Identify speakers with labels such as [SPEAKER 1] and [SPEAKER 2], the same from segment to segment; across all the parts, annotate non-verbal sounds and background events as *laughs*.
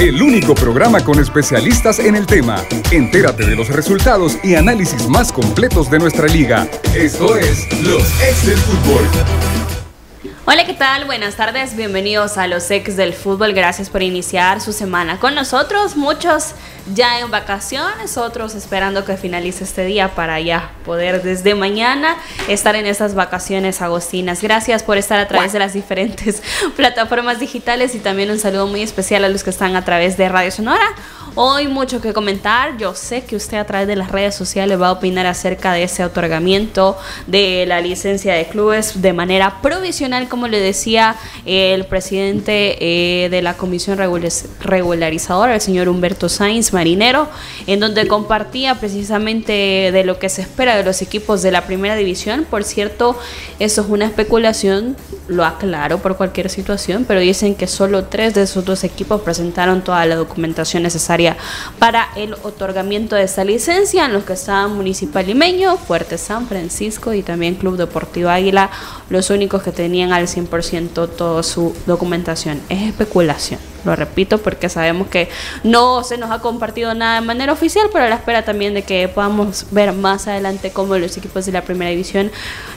[SPEAKER 1] el único programa con especialistas en el tema. Entérate de los resultados y análisis más completos de nuestra liga. Esto es Los Ex del Fútbol.
[SPEAKER 2] Hola, ¿qué tal? Buenas tardes, bienvenidos a los ex del fútbol. Gracias por iniciar su semana con nosotros. Muchos ya en vacaciones, otros esperando que finalice este día para ya poder desde mañana estar en estas vacaciones agostinas. Gracias por estar a través de las diferentes *laughs* plataformas digitales y también un saludo muy especial a los que están a través de Radio Sonora Hoy mucho que comentar. Yo sé que usted a través de las redes sociales va a opinar acerca de ese otorgamiento de la licencia de clubes de manera provisional, como le decía el presidente eh, de la Comisión Regularizadora, el señor Humberto Sainz Marinero, en donde compartía precisamente de lo que se espera de los equipos de la primera división. Por cierto, eso es una especulación, lo aclaro por cualquier situación, pero dicen que solo tres de esos dos equipos presentaron toda la documentación necesaria para el otorgamiento de esta licencia, en los que estaban Municipal Limeño, Fuerte San Francisco y también Club Deportivo Águila, los únicos que tenían al 100% toda su documentación. Es especulación, lo repito, porque sabemos que no se nos ha compartido nada de manera oficial, pero a la espera también de que podamos ver más adelante cómo los equipos de la primera división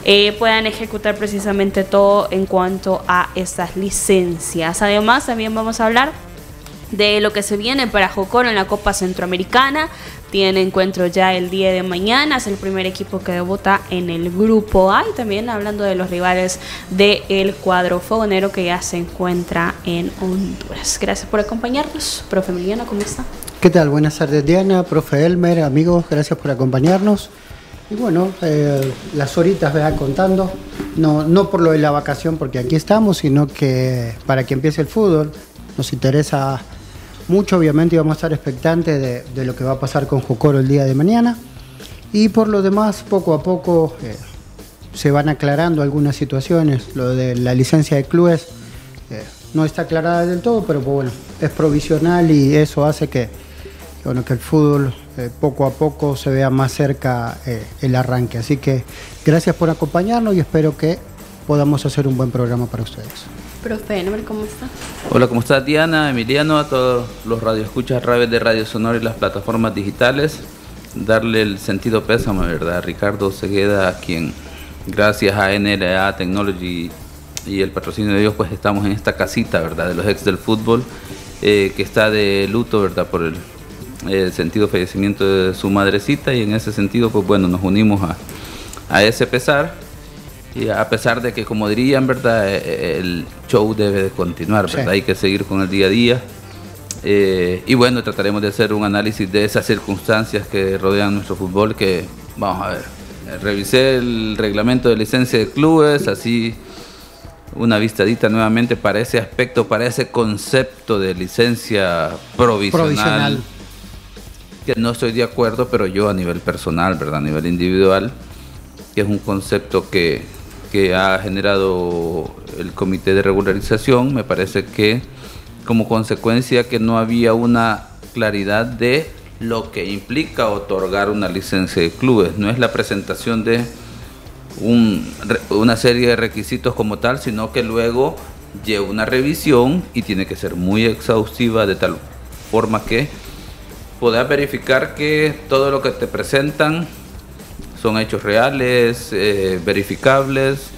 [SPEAKER 2] eh, puedan ejecutar precisamente todo en cuanto a estas licencias. Además, también vamos a hablar de lo que se viene para Jocoro en la Copa Centroamericana. Tiene encuentro ya el día de mañana, es el primer equipo que debuta en el grupo A y también hablando de los rivales del cuadro fogonero que ya se encuentra en Honduras. Gracias por acompañarnos. Profe Emiliano, ¿cómo está?
[SPEAKER 3] ¿Qué tal? Buenas tardes Diana, profe Elmer, amigos, gracias por acompañarnos. Y bueno, eh, las horitas vean contando, no, no por lo de la vacación, porque aquí estamos, sino que para que empiece el fútbol, nos interesa mucho, obviamente, vamos a estar expectantes de, lo que va a pasar con Jocoro el día de mañana. Y por lo demás, poco a poco eh, se van aclarando algunas situaciones. Lo de la licencia de clubes eh, no está aclarada del todo, pero pues, bueno, es provisional y eso hace que, bueno, que el fútbol eh, poco a poco se vea más cerca el arranque. Así que gracias por acompañarnos y espero que podamos hacer un buen programa para ustedes.
[SPEAKER 2] Profe, ¿cómo está?
[SPEAKER 4] Hola, ¿cómo está Diana, Emiliano, a todos los radioescuchas a través de Radio Sonora y las plataformas digitales? Darle el sentido pésame, ¿verdad? Ricardo Segueda, quien gracias a NLA Technology y el patrocinio de Dios, pues estamos en esta casita, ¿verdad? De los ex del fútbol, eh, que está de luto, ¿verdad? Por el, el, sentido fallecimiento de su madrecita y en ese sentido, pues bueno, nos unimos a, a ese pesar y a pesar de que, como dirían, ¿verdad? Eh, eh, el show debe de continuar, ¿verdad? Hay que seguir con el día a día. Eh, y bueno, trataremos de hacer un análisis de esas circunstancias que rodean nuestro fútbol, que vamos a ver. Revisé el reglamento de licencia de clubes, así una vistadita nuevamente para ese aspecto, para ese concepto de licencia provisional, provisional. Que no estoy de acuerdo, pero yo a nivel personal, ¿verdad? A nivel individual, que es un concepto que que ha generado el comité de regularización, me parece que como consecuencia que no había una claridad de lo que implica otorgar una licencia de clubes. No es la presentación de una serie de requisitos como tal, sino que luego lleva una revisión y tiene que ser muy exhaustiva de tal forma que puedas verificar que todo lo que te presentan son hechos reales, eh, verificables,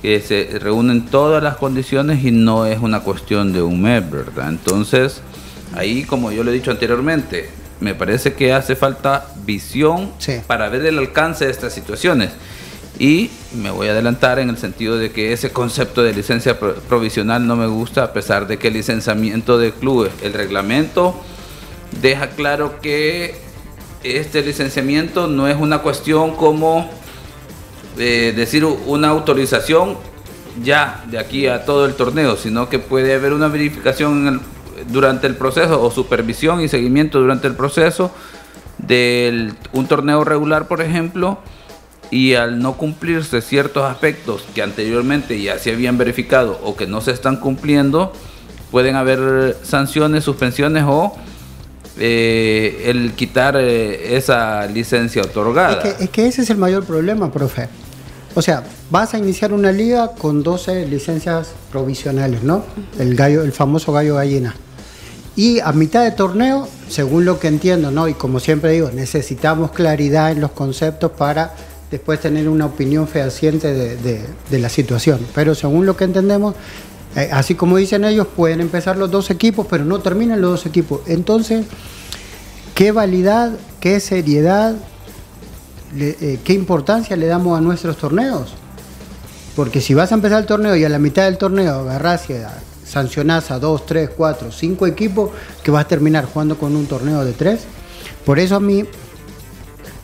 [SPEAKER 4] que se reúnen todas las condiciones y no es una cuestión de un mes, ¿verdad? Entonces, ahí como yo lo he dicho anteriormente, me parece que hace falta visión para ver el alcance de estas situaciones. Y me voy a adelantar en el sentido de que ese concepto de licencia provisional no me gusta, a pesar de que el licenciamiento de clubes, el reglamento, deja claro que este licenciamiento no es una cuestión como eh, decir una autorización ya de aquí a todo el torneo, sino que puede haber una verificación durante el proceso o supervisión y seguimiento durante el proceso de un torneo regular, por ejemplo, y al no cumplirse ciertos aspectos que anteriormente ya se habían verificado o que no se están cumpliendo, pueden haber sanciones, suspensiones o eh, el quitar eh, esa licencia otorgada.
[SPEAKER 3] Es que, ese es el mayor problema, profe. O sea, vas a iniciar una liga con 12 licencias provisionales, ¿no? El gallo, el famoso gallo gallina. Y a mitad de torneo, según lo que entiendo, ¿no? y como siempre digo, necesitamos claridad en los conceptos para después tener una opinión fehaciente de, la situación. Pero según lo que entendemos, eh, así como dicen ellos, pueden empezar los dos equipos, pero no terminan los dos equipos. Entonces, ¿qué validad, qué seriedad, eh, qué importancia le damos a nuestros torneos? Porque si vas a empezar el torneo y a la mitad del torneo agarrás y sancionás a dos, tres, cuatro, cinco equipos, que vas a terminar jugando con un torneo de tres. Por eso a mí,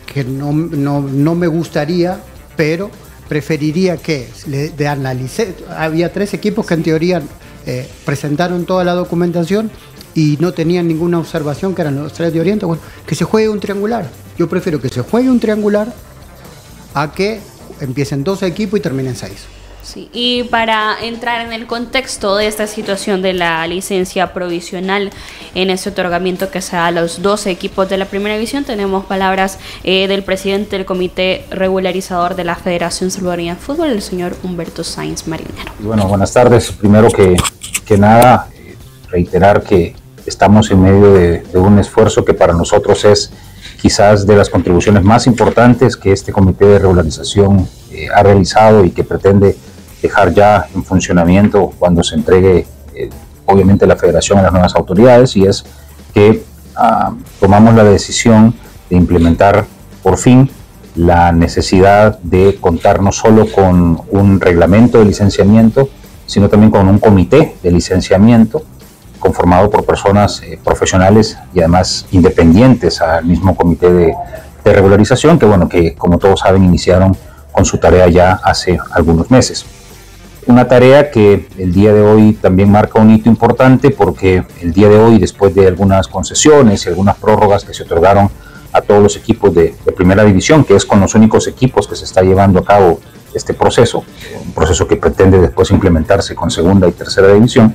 [SPEAKER 3] que no, me gustaría, pero preferiría que le de analice. Había tres equipos que en teoría eh, presentaron toda la documentación y no tenían ninguna observación, que eran los tres de Oriente. Bueno, que se juegue un triangular. Yo prefiero que se juegue un triangular a que empiecen dos equipos y terminen seis.
[SPEAKER 2] Sí, y para entrar en el contexto de esta situación de la licencia provisional en ese otorgamiento que se da a los 12 equipos de la primera división, tenemos palabras eh, del presidente del comité regularizador de la Federación Salvadoreña de Fútbol, el señor Humberto Sainz Marinero.
[SPEAKER 5] Bueno, buenas tardes. Primero que, que nada, reiterar que estamos en medio de, un esfuerzo que para nosotros es quizás de las contribuciones más importantes que este comité de regularización eh, ha realizado y que pretende dejar ya en funcionamiento cuando se entregue eh, obviamente la federación a las nuevas autoridades y es que ah, tomamos la decisión de implementar por fin la necesidad de contar no solo con un reglamento de licenciamiento, sino también con un comité de licenciamiento conformado por personas eh, profesionales y además independientes al mismo comité de, regularización, que bueno, que como todos saben iniciaron con su tarea ya hace algunos meses. Una tarea que el día de hoy también marca un hito importante porque el día de hoy, después de algunas concesiones y algunas prórrogas que se otorgaron a todos los equipos de, primera división, que es con los únicos equipos que se está llevando a cabo este proceso, un proceso que pretende después implementarse con segunda y tercera división,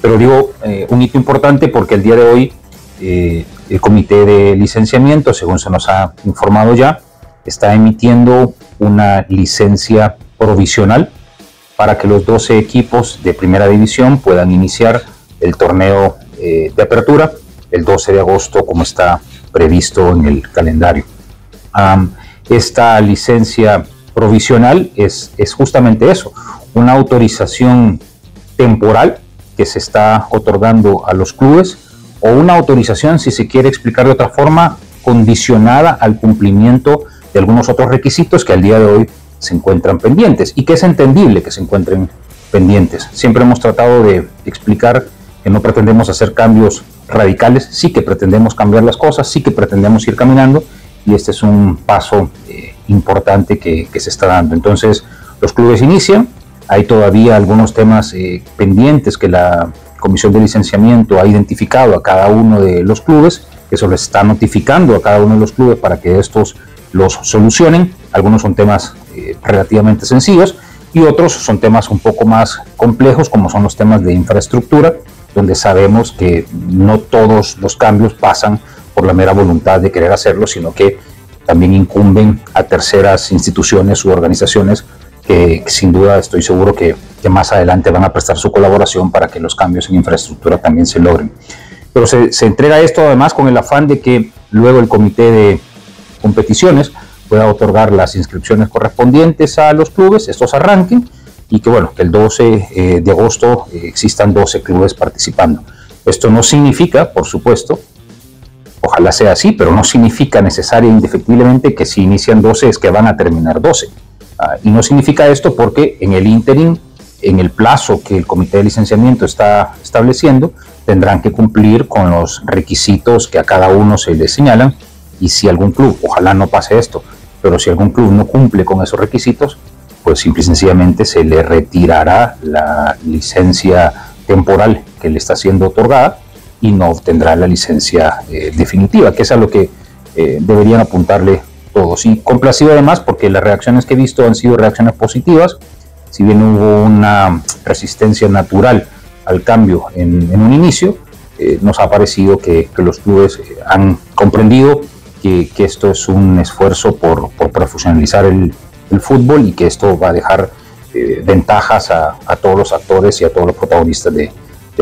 [SPEAKER 5] pero digo, eh, un hito importante porque el día de hoy eh, el comité de licenciamiento, según se nos ha informado ya, está emitiendo una licencia provisional para que los 12 equipos de primera división puedan iniciar el torneo eh, de apertura el 12 de agosto como está previsto en el calendario. esta licencia provisional es, es justamente eso, una autorización temporal que se está otorgando a los clubes o una autorización, si se quiere explicar de otra forma, condicionada al cumplimiento de algunos otros requisitos que al día de hoy se encuentran pendientes y que es entendible que se encuentren pendientes. Siempre hemos tratado de explicar que no pretendemos hacer cambios radicales, sí que pretendemos cambiar las cosas, sí que pretendemos ir caminando y este es un paso eh, importante que, se está dando. Entonces, los clubes inician, hay todavía algunos temas eh, pendientes que la Comisión de Licenciamiento ha identificado a cada uno de los clubes, que se les está notificando a cada uno de los clubes para que estos los solucionen. Algunos son temas eh, relativamente sencillos y otros son temas un poco más complejos, como son los temas de infraestructura, donde sabemos que no todos los cambios pasan por la mera voluntad de querer hacerlo, sino que también incumben a terceras instituciones u organizaciones que sin duda estoy seguro que, más adelante van a prestar su colaboración para que los cambios en infraestructura también se logren. Pero se, se entrega esto además con el afán de que luego el comité de competiciones pueda otorgar las inscripciones correspondientes a los clubes, estos arranquen y que bueno, que el 12 eh, de agosto eh, existan 12 clubes participando. Esto no significa, por supuesto, ojalá sea así, pero no significa necesariamente e indefectiblemente que si inician 12 es que van a terminar 12. Ah, y no significa esto porque en el interim, en el plazo que el comité de licenciamiento está estableciendo, tendrán que cumplir con los requisitos que a cada uno se les señalan. Y si algún club, ojalá no pase esto, pero si algún club no cumple con esos requisitos, pues simple y sencillamente se le retirará la licencia temporal que le está siendo otorgada y no obtendrá la licencia eh, definitiva, que es a lo que eh, deberían apuntarle todos. Y complacido además porque las reacciones que he visto han sido reacciones positivas, si bien hubo una resistencia natural al cambio en, un inicio, eh, nos ha parecido que, los clubes han comprendido que, esto es un esfuerzo por, profesionalizar el, fútbol y que esto va a dejar eh, ventajas a, todos los actores y a todos los protagonistas del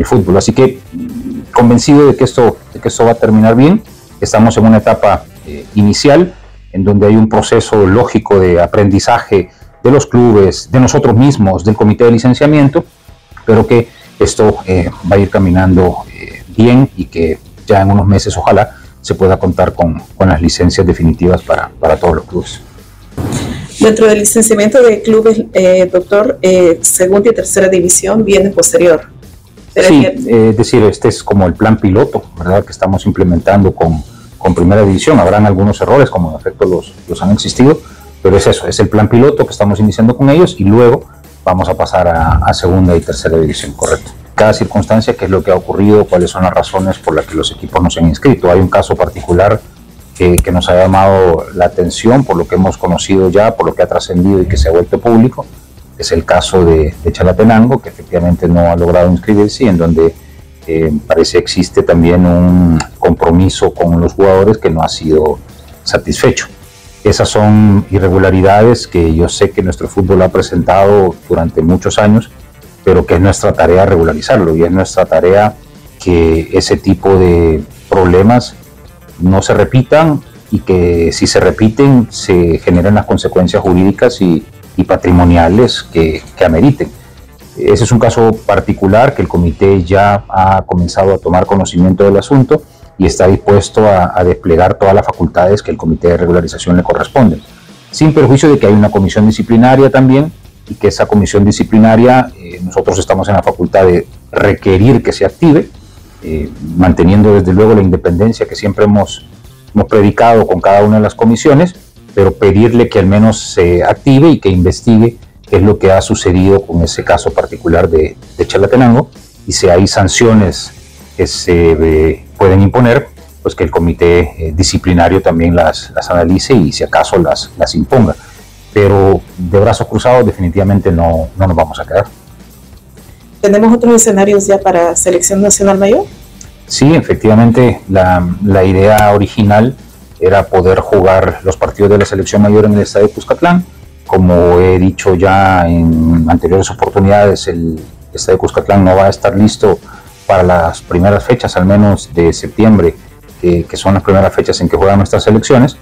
[SPEAKER 5] fútbol. Así que convencido de que, esto, va a terminar bien. Estamos en una etapa eh, inicial en donde hay un proceso lógico de aprendizaje de los clubes, de nosotros mismos, del comité de licenciamiento, pero que esto eh, va a ir caminando bien y que ya en unos meses ojalá se pueda contar con, con las licencias definitivas para, para, todos los clubes.
[SPEAKER 6] Dentro del licenciamiento de clubes, eh, doctor, segunda y tercera división viene posterior.
[SPEAKER 5] sí, es decir, este es como el plan piloto, ¿verdad? Que estamos implementando con, con primera división. Habrán algunos errores, como en efecto los, los han existido, pero es eso, es el plan piloto que estamos iniciando con ellos y luego vamos a pasar a, segunda y tercera división, correcto. Cada circunstancia, qué es lo que ha ocurrido, cuáles son las razones por las que los equipos no se han inscrito. Hay un caso particular que, nos ha llamado la atención por lo que hemos conocido ya, por lo que ha trascendido y que se ha vuelto público. Es el caso de, Chalatenango, que efectivamente no ha logrado inscribirse y en donde eh, parece existe también un compromiso con los jugadores que no ha sido satisfecho. Esas son irregularidades que yo sé que nuestro fútbol ha presentado durante muchos años, pero que es nuestra tarea regularizarlo y es nuestra tarea que ese tipo de problemas no se repitan y que si se repiten se generen las consecuencias jurídicas y, patrimoniales que, que ameriten. Ese es un caso particular que el comité ya ha comenzado a tomar conocimiento del asunto y está dispuesto a, desplegar todas las facultades que el Comité de Regularización le corresponden, sin perjuicio de que hay una comisión disciplinaria también y que esa comisión disciplinaria eh, nosotros estamos en la facultad de requerir que se active, eh, manteniendo desde luego la independencia que siempre hemos, hemos predicado con cada una de las comisiones, pero pedirle que al menos se active y que investigue qué es lo que ha sucedido con ese caso particular de, de Chalatenango y si hay sanciones que se eh, pueden imponer, pues que el comité disciplinario también las, las, analice y si acaso las, las imponga. Pero de brazos cruzados definitivamente no, no nos vamos a quedar.
[SPEAKER 6] ¿Tenemos otros escenarios ya para selección nacional mayor?
[SPEAKER 5] Sí, efectivamente, la, la, idea original era poder jugar los partidos de la selección mayor en el estadio Cuscatlán. Como he dicho ya en anteriores oportunidades, el estadio Cuscatlán no va a estar listo para las primeras fechas, al menos de septiembre, que, son las primeras fechas en que juegan nuestras elecciones.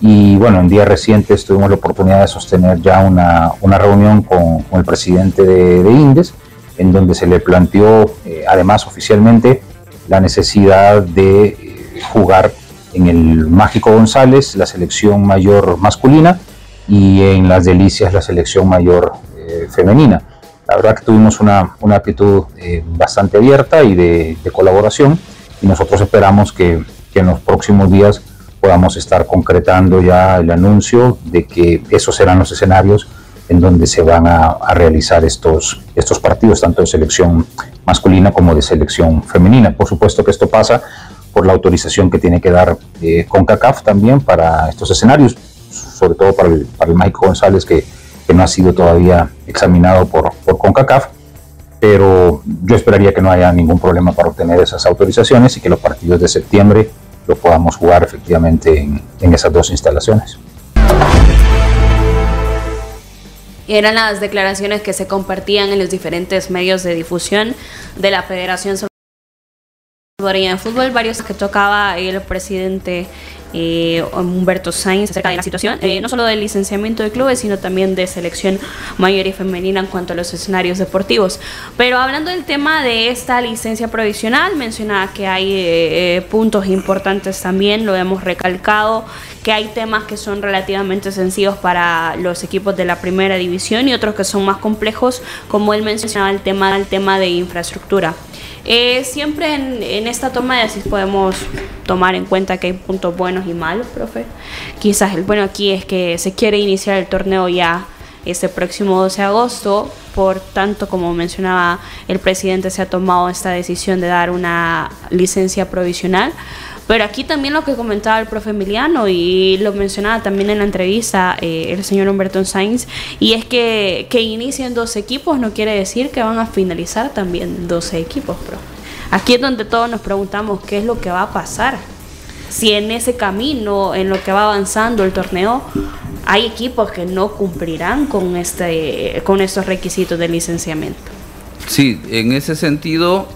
[SPEAKER 5] Y bueno, en días recientes tuvimos la oportunidad de sostener ya una, una reunión con, el presidente de, Indes, en donde se le planteó, eh, además oficialmente, la necesidad de eh, jugar en el Mágico González, la selección mayor masculina, y en las Delicias, la selección mayor eh, femenina. La verdad que tuvimos una, una actitud bastante abierta y de, colaboración y nosotros esperamos que, en los próximos días podamos estar concretando ya el anuncio de que esos serán los escenarios en donde se van a, realizar estos, estos partidos, tanto de selección masculina como de selección femenina. Por supuesto que esto pasa por la autorización que tiene que dar eh, CONCACAF también para estos escenarios, sobre todo para el, para el González que que no ha sido todavía examinado por, por CONCACAF, pero yo esperaría que no haya ningún problema para obtener esas autorizaciones y que los partidos de septiembre lo podamos jugar efectivamente en, esas dos instalaciones.
[SPEAKER 2] Eran las declaraciones que se compartían en los diferentes medios de difusión de la Federación de Fútbol, varios que tocaba el presidente eh, Humberto Sainz acerca de la situación, eh, no solo del licenciamiento de clubes, sino también de selección mayor y femenina en cuanto a los escenarios deportivos. Pero hablando del tema de esta licencia provisional, mencionaba que hay eh, puntos importantes también, lo hemos recalcado, que hay temas que son relativamente sencillos para los equipos de la primera división y otros que son más complejos, como él mencionaba el tema, el tema de infraestructura. Eh, siempre en, esta toma de decisiones podemos tomar en cuenta que hay puntos buenos y malos, profe. Quizás el bueno aquí es que se quiere iniciar el torneo ya este próximo 12 de agosto, por tanto, como mencionaba el presidente, se ha tomado esta decisión de dar una licencia provisional pero aquí también lo que comentaba el profe Emiliano y lo mencionaba también en la entrevista eh, el señor Humberto Sainz, y es que, que inicien dos equipos no quiere decir que van a finalizar también 12 equipos, profe. Aquí es donde todos nos preguntamos qué es lo que va a pasar. Si en ese camino, en lo que va avanzando el torneo, hay equipos que no cumplirán con, este, con estos requisitos de licenciamiento.
[SPEAKER 4] Sí, en ese sentido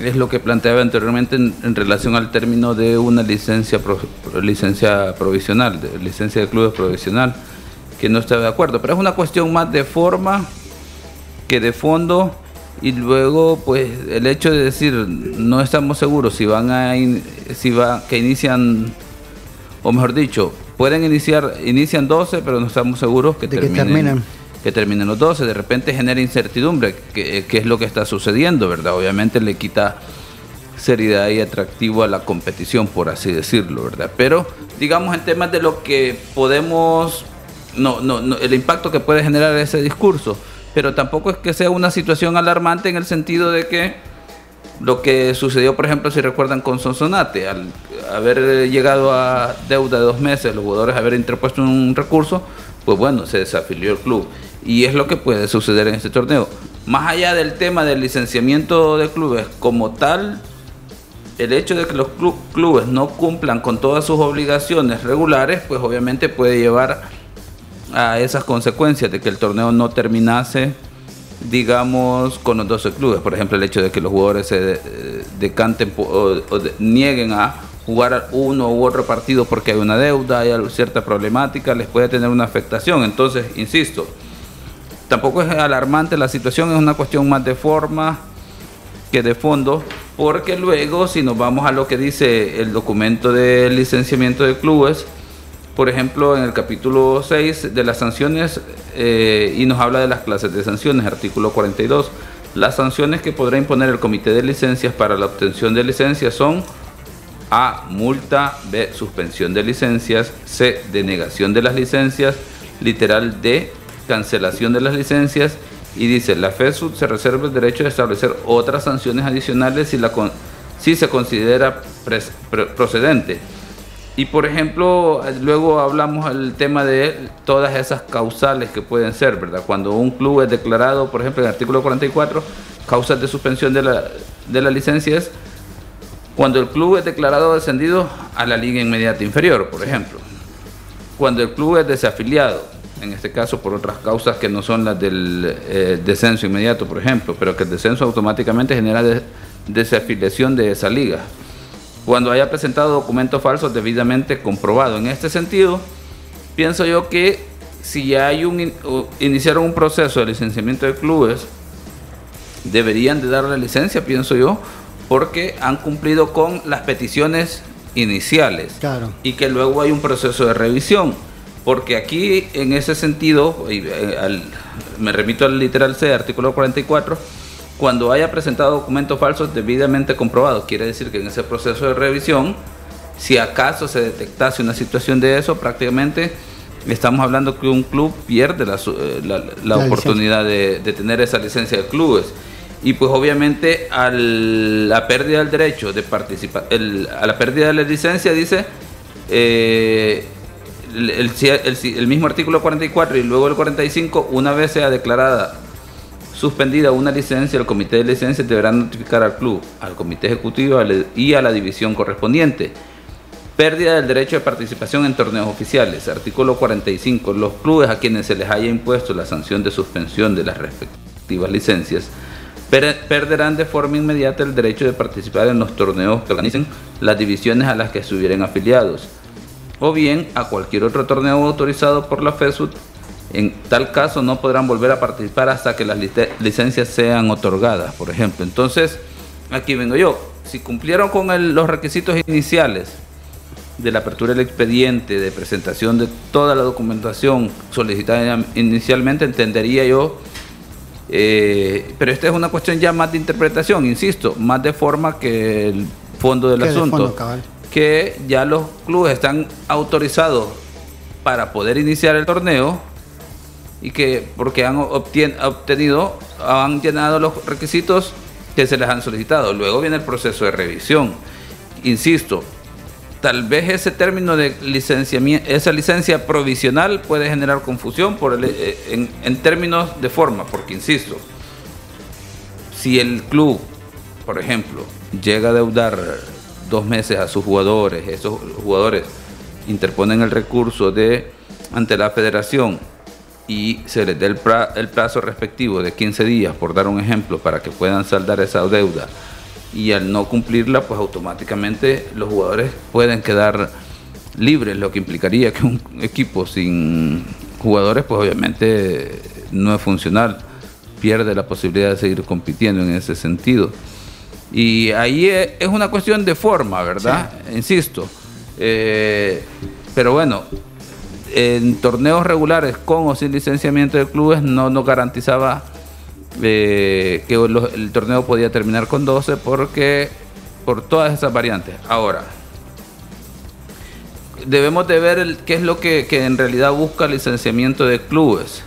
[SPEAKER 4] es lo que planteaba anteriormente en, relación al término de una licencia licencia provisional, de, licencia de clubes provisional, que no está de acuerdo. Pero es una cuestión más de forma que de fondo y luego pues el hecho de decir no estamos seguros si van a si va que inician o mejor dicho pueden iniciar inician 12 pero no estamos seguros que, terminen, que terminen los 12 de repente genera incertidumbre que, que, es lo que está sucediendo verdad obviamente le quita seriedad y atractivo a la competición por así decirlo verdad pero digamos en temas de lo que podemos no, no, no el impacto que puede generar ese discurso pero tampoco es que sea una situación alarmante en el sentido de que lo que sucedió, por ejemplo, si recuerdan con Sonsonate, al haber llegado a deuda de dos meses, los jugadores haber interpuesto un recurso, pues bueno, se desafilió el club. Y es lo que puede suceder en este torneo. Más allá del tema del licenciamiento de clubes como tal, el hecho de que los clubes no cumplan con todas sus obligaciones regulares, pues obviamente puede llevar a esas consecuencias de que el torneo no terminase, digamos, con los 12 clubes. Por ejemplo, el hecho de que los jugadores se decanten o, nieguen a jugar uno u otro partido porque hay una deuda, hay cierta problemática, les puede tener una afectación. Entonces, insisto, tampoco es alarmante la situación, es una cuestión más de forma que de fondo, porque luego si nos vamos a lo que dice el documento de licenciamiento de clubes, por ejemplo, en el capítulo 6 de las sanciones eh, y nos habla de las clases de sanciones, artículo 42. Las sanciones que podrá imponer el comité de licencias para la obtención de licencias son A. Multa. B. Suspensión de licencias. C. Denegación de las licencias. Literal D. Cancelación de las licencias. Y dice, la FESUD se reserva el derecho de establecer otras sanciones adicionales si, la si se considera procedente. Y por ejemplo, luego hablamos del tema de todas esas causales que pueden ser, ¿verdad? Cuando un club es declarado, por ejemplo, en el artículo 44, causas de suspensión de la, de la licencia es cuando el club es declarado descendido a la liga inmediata inferior, por ejemplo. Cuando el club es desafiliado, en este caso por otras causas que no son las del eh, descenso inmediato, por ejemplo, pero que el descenso automáticamente genera desafiliación de esa liga cuando haya presentado documentos falsos debidamente comprobados. En este sentido, pienso yo que si ya hay un iniciaron un proceso de licenciamiento de clubes, deberían de dar la licencia, pienso yo, porque han cumplido con las peticiones iniciales.
[SPEAKER 3] Claro.
[SPEAKER 4] Y que luego hay un proceso de revisión. Porque aquí, en ese sentido, eh, me remito al literal C, artículo 44, cuando haya presentado documentos falsos debidamente comprobados. Quiere decir que en ese proceso de revisión, si acaso se detectase una situación de eso, prácticamente estamos hablando que un club pierde la, la, oportunidad de, tener esa licencia de clubes. Y pues obviamente a la pérdida del derecho de participar, a la pérdida de la licencia dice eh, el, mismo artículo 44 y luego el 45, una vez sea declarada suspendida una licencia, el comité de licencias deberá notificar al club, al comité ejecutivo y a la división correspondiente. Pérdida del derecho de participación en torneos oficiales. Artículo 45. Los clubes a quienes se les haya impuesto la sanción de suspensión de las respectivas licencias perderán de forma inmediata el derecho de participar en los torneos que organicen las divisiones a las que estuvieran afiliados, o bien a cualquier otro torneo autorizado por la FESUT en tal caso no podrán volver a participar hasta que las licencias sean otorgadas, por ejemplo. Entonces, aquí vengo yo. Si cumplieron con los requisitos iniciales de la apertura del expediente, de presentación de toda la documentación solicitada inicialmente, entendería yo, eh, pero esta es una cuestión ya más de interpretación, insisto, más de forma que el fondo del asunto, que ya los clubes están autorizados para poder iniciar el torneo y que porque han obtenido, han llenado los requisitos que se les han solicitado. Luego viene el proceso de revisión. Insisto, tal vez ese término de licenciamiento, esa licencia provisional puede generar confusión por eh, en, en términos de forma, porque insisto, si el club, por ejemplo, llega a deudar dos meses a sus jugadores, esos jugadores interponen el recurso de ante la federación y se les dé el, plazo respectivo de 15 días, por dar un ejemplo, para que puedan saldar esa deuda. Y al no cumplirla, pues automáticamente los jugadores pueden quedar libres, lo que implicaría que un equipo sin jugadores, pues obviamente no es funcional, pierde la posibilidad de seguir compitiendo en ese sentido. Y ahí es una cuestión de forma, ¿verdad? Insisto. Eh, pero bueno, en torneos regulares con o sin licenciamiento de clubes no nos garantizaba eh, que el torneo podía terminar con 12 porque por todas esas variantes. Ahora, debemos de ver qué es lo que, que en realidad busca el licenciamiento de clubes,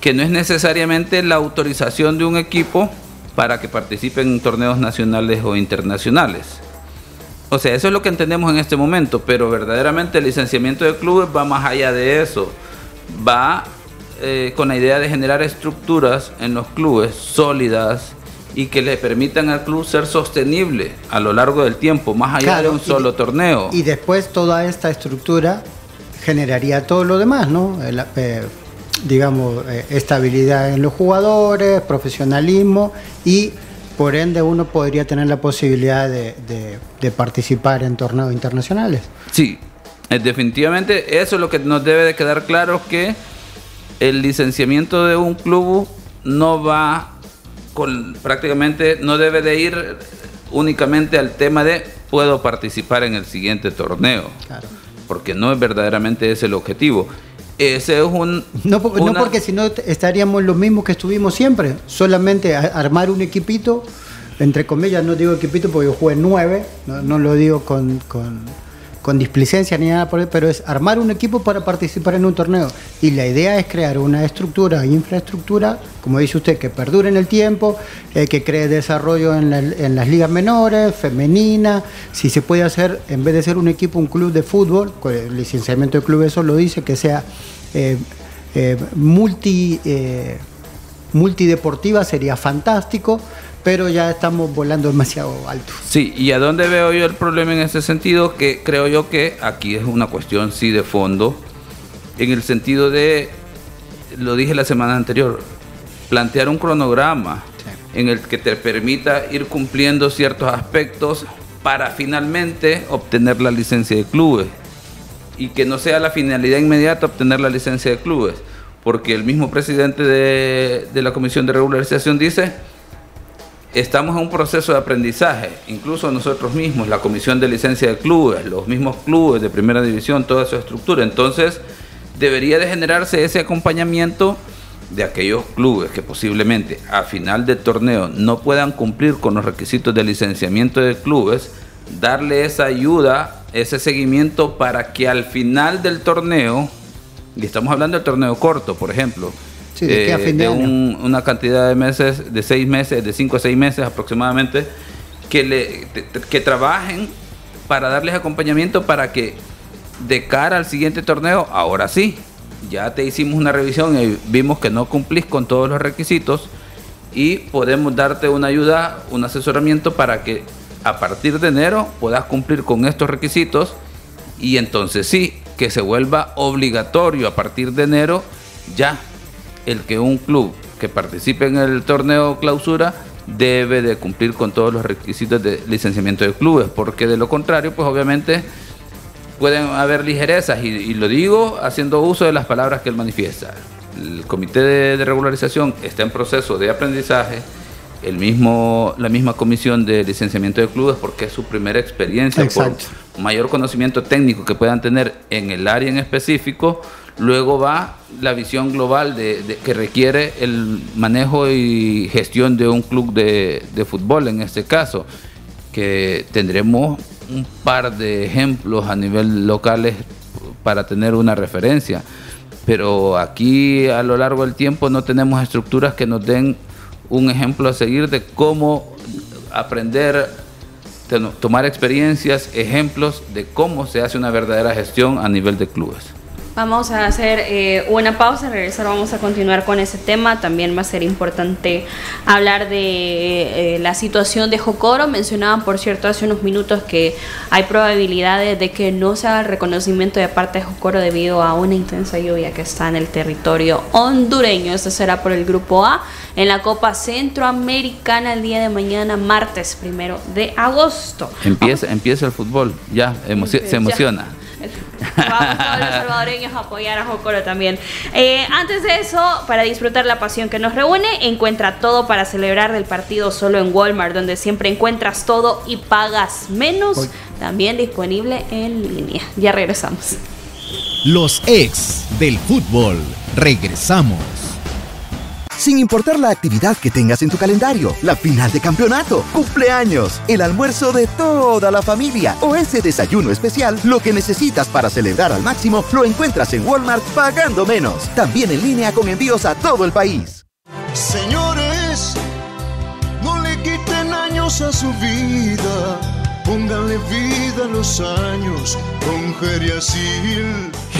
[SPEAKER 4] que no es necesariamente la autorización de un equipo para que participen en torneos nacionales o internacionales. O sea, eso es lo que entendemos en este momento, pero verdaderamente el licenciamiento de clubes va más allá de eso. Va eh, con la idea de generar estructuras en los clubes sólidas y que le permitan al club ser sostenible a lo largo del tiempo, más allá de un solo torneo.
[SPEAKER 3] Y después toda esta estructura generaría todo lo demás, ¿no? Eh, digamos, eh, estabilidad en los jugadores, profesionalismo y por ende uno podría tener la posibilidad de, participar en torneos internacionales.
[SPEAKER 4] Sí, eh, definitivamente eso es lo que nos debe de quedar claro que el licenciamiento de un club no va con prácticamente no debe de ir únicamente al tema de puedo participar en el siguiente torneo. Porque no es verdaderamente ese el objetivo. Ese es un...
[SPEAKER 3] No, no porque si no estaríamos lo mismo que estuvimos siempre, solamente armar un equipito, entre comillas, no digo equipito porque yo jugué nueve, no, lo digo con, con displicencia ni nada por eso, pero es armar un equipo para participar en un torneo. Y la idea es crear una estructura, infraestructura, como dice usted, que perdure en el tiempo, eh, que cree desarrollo en, las ligas menores, femeninas, si se puede hacer, en vez de ser un equipo, un club de fútbol, el licenciamiento de club eso lo dice, que sea eh, eh, multi, multideportiva, sería fantástico pero ya estamos volando demasiado alto.
[SPEAKER 4] Sí, y a dónde veo yo el problema en ese sentido, que creo yo que aquí es una cuestión sí de fondo, en el sentido de, lo dije la semana anterior, plantear un cronograma en el que te permita ir cumpliendo ciertos aspectos para finalmente obtener la licencia de clubes. Y que no sea la finalidad inmediata obtener la licencia de clubes, porque el mismo presidente de, de la Comisión de Regularización dice, estamos en un proceso de aprendizaje, incluso nosotros mismos, la comisión de licencia de clubes, los mismos clubes de primera división, toda su estructura. Entonces, debería de generarse ese acompañamiento de aquellos clubes que posiblemente a final del torneo no puedan cumplir con los requisitos de licenciamiento de clubes, darle esa ayuda, ese seguimiento para que al final del torneo, y estamos hablando del torneo corto, por ejemplo, de, una cantidad de meses, de seis meses, de cinco a seis meses aproximadamente, que, le, que trabajen para darles acompañamiento para que de cara al siguiente torneo, ahora sí, ya te hicimos una revisión y vimos que no cumplís con todos los requisitos y podemos darte una ayuda, un asesoramiento para que a partir de enero puedas cumplir con estos requisitos y entonces sí, que se vuelva obligatorio a partir de enero ya el que un club que participe en el torneo clausura debe de cumplir con todos los requisitos de licenciamiento de clubes, porque de lo contrario, pues obviamente pueden haber ligerezas, y, lo digo haciendo uso de las palabras que él manifiesta. El comité de, regularización está en proceso de aprendizaje, el mismo, la misma comisión de licenciamiento de clubes, porque es su primera experiencia, por mayor conocimiento técnico que puedan tener en el área en específico, Luego va la visión global de, que requiere el manejo y gestión de un club de, fútbol en este caso, que tendremos un par de ejemplos a nivel locales para tener una referencia. Pero aquí a lo largo del tiempo no tenemos estructuras que nos den un ejemplo a seguir de cómo aprender, tomar experiencias, ejemplos de cómo se hace una verdadera gestión a nivel de clubes.
[SPEAKER 2] Vamos a hacer eh, una pausa, regresar vamos a continuar con ese tema. También va a ser importante hablar de eh, la situación de Jocoro. Mencionaban, por cierto, hace unos minutos que hay probabilidades de que no se haga reconocimiento de parte de Jocoro debido a una intensa lluvia que está en el territorio hondureño. Esto será por el Grupo A en la Copa Centroamericana el día de mañana, martes primero de agosto.
[SPEAKER 4] Empieza, empieza el fútbol, ya, se emociona.
[SPEAKER 2] Vamos todos los salvadoreños a apoyar a Jocoro también. Eh, antes de eso, para disfrutar la pasión que nos reúne, encuentra todo para celebrar el partido solo en Walmart, donde siempre encuentras todo y pagas menos. También disponible en línea. Ya regresamos.
[SPEAKER 7] Los ex del fútbol. Regresamos
[SPEAKER 8] sin importar la actividad que tengas en tu calendario, la final de campeonato, cumpleaños, el almuerzo de toda la familia o ese desayuno especial, lo que necesitas para celebrar al máximo lo encuentras en Walmart pagando menos. También en línea con envíos a todo el país.
[SPEAKER 9] Señores, no le quiten años a su vida Pónganle vida a los años con Geriasil.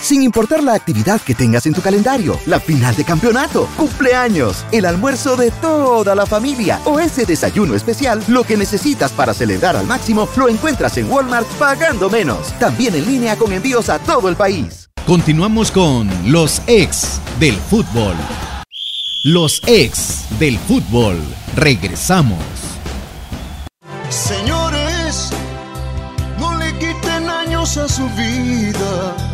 [SPEAKER 8] Sin importar la actividad que tengas en tu calendario, la final de campeonato, cumpleaños, el almuerzo de toda la familia o ese desayuno especial, lo que necesitas para celebrar al máximo lo encuentras en Walmart pagando menos. También en línea con envíos a todo el país.
[SPEAKER 7] Continuamos con los ex del fútbol. Los ex del fútbol. Regresamos.
[SPEAKER 9] Señores, no le quiten años a su vida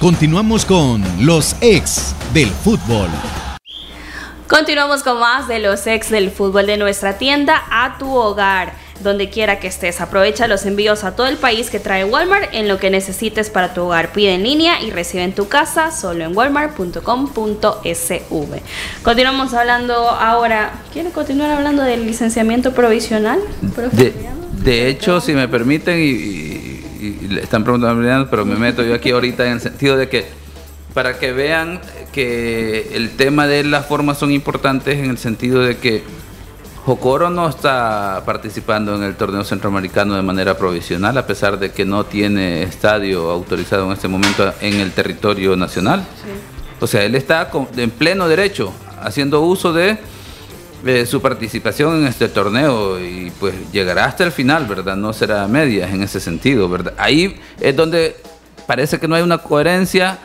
[SPEAKER 7] Continuamos con los ex del fútbol.
[SPEAKER 2] Continuamos con más de los ex del fútbol de nuestra tienda a tu hogar. Donde quiera que estés, aprovecha los envíos a todo el país que trae Walmart en lo que necesites para tu hogar. Pide en línea y recibe en tu casa solo en walmart.com.sv. Continuamos hablando ahora. ¿Quieren continuar hablando del licenciamiento provisional?
[SPEAKER 4] De, de hecho, si me permiten, y y le están preguntando, pero me meto yo aquí ahorita en el sentido de que para que vean que el tema de las formas son importantes en el sentido de que Jocoro no está participando en el torneo centroamericano de manera provisional, a pesar de que no tiene estadio autorizado en este momento en el territorio nacional. O sea, él está en pleno derecho, haciendo uso de su participación en este torneo y pues llegará hasta el final, ¿verdad? No será medias en ese sentido, ¿verdad? Ahí es donde parece que no hay una coherencia,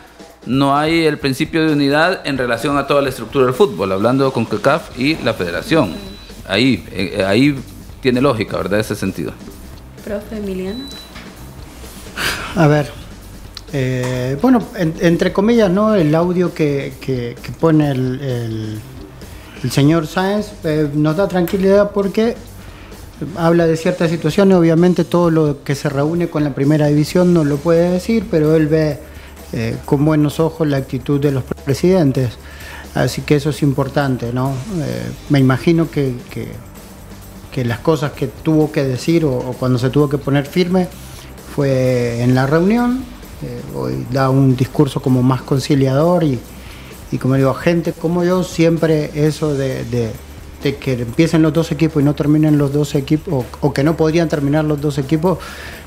[SPEAKER 4] no hay el principio de unidad en relación a toda la estructura del fútbol, hablando con CACAF y la federación. Ahí, eh, ahí tiene lógica, ¿verdad? Ese sentido.
[SPEAKER 2] Profe Emiliano.
[SPEAKER 3] A ver, eh, bueno, entre comillas, ¿no? El audio que, que, pone el el señor Sáenz eh, nos da tranquilidad porque habla de ciertas situaciones, obviamente todo lo que se reúne con la primera división no lo puede decir, pero él ve eh, con buenos ojos la actitud de los presidentes, así que eso es importante, ¿no? Eh, me imagino que, que, las cosas que tuvo que decir o, cuando se tuvo que poner firme fue en la reunión, hoy da un discurso como más conciliador y y como digo, gente como yo, siempre eso de, que empiecen los dos equipos y no terminen los dos equipos, o, que no podrían terminar los dos equipos,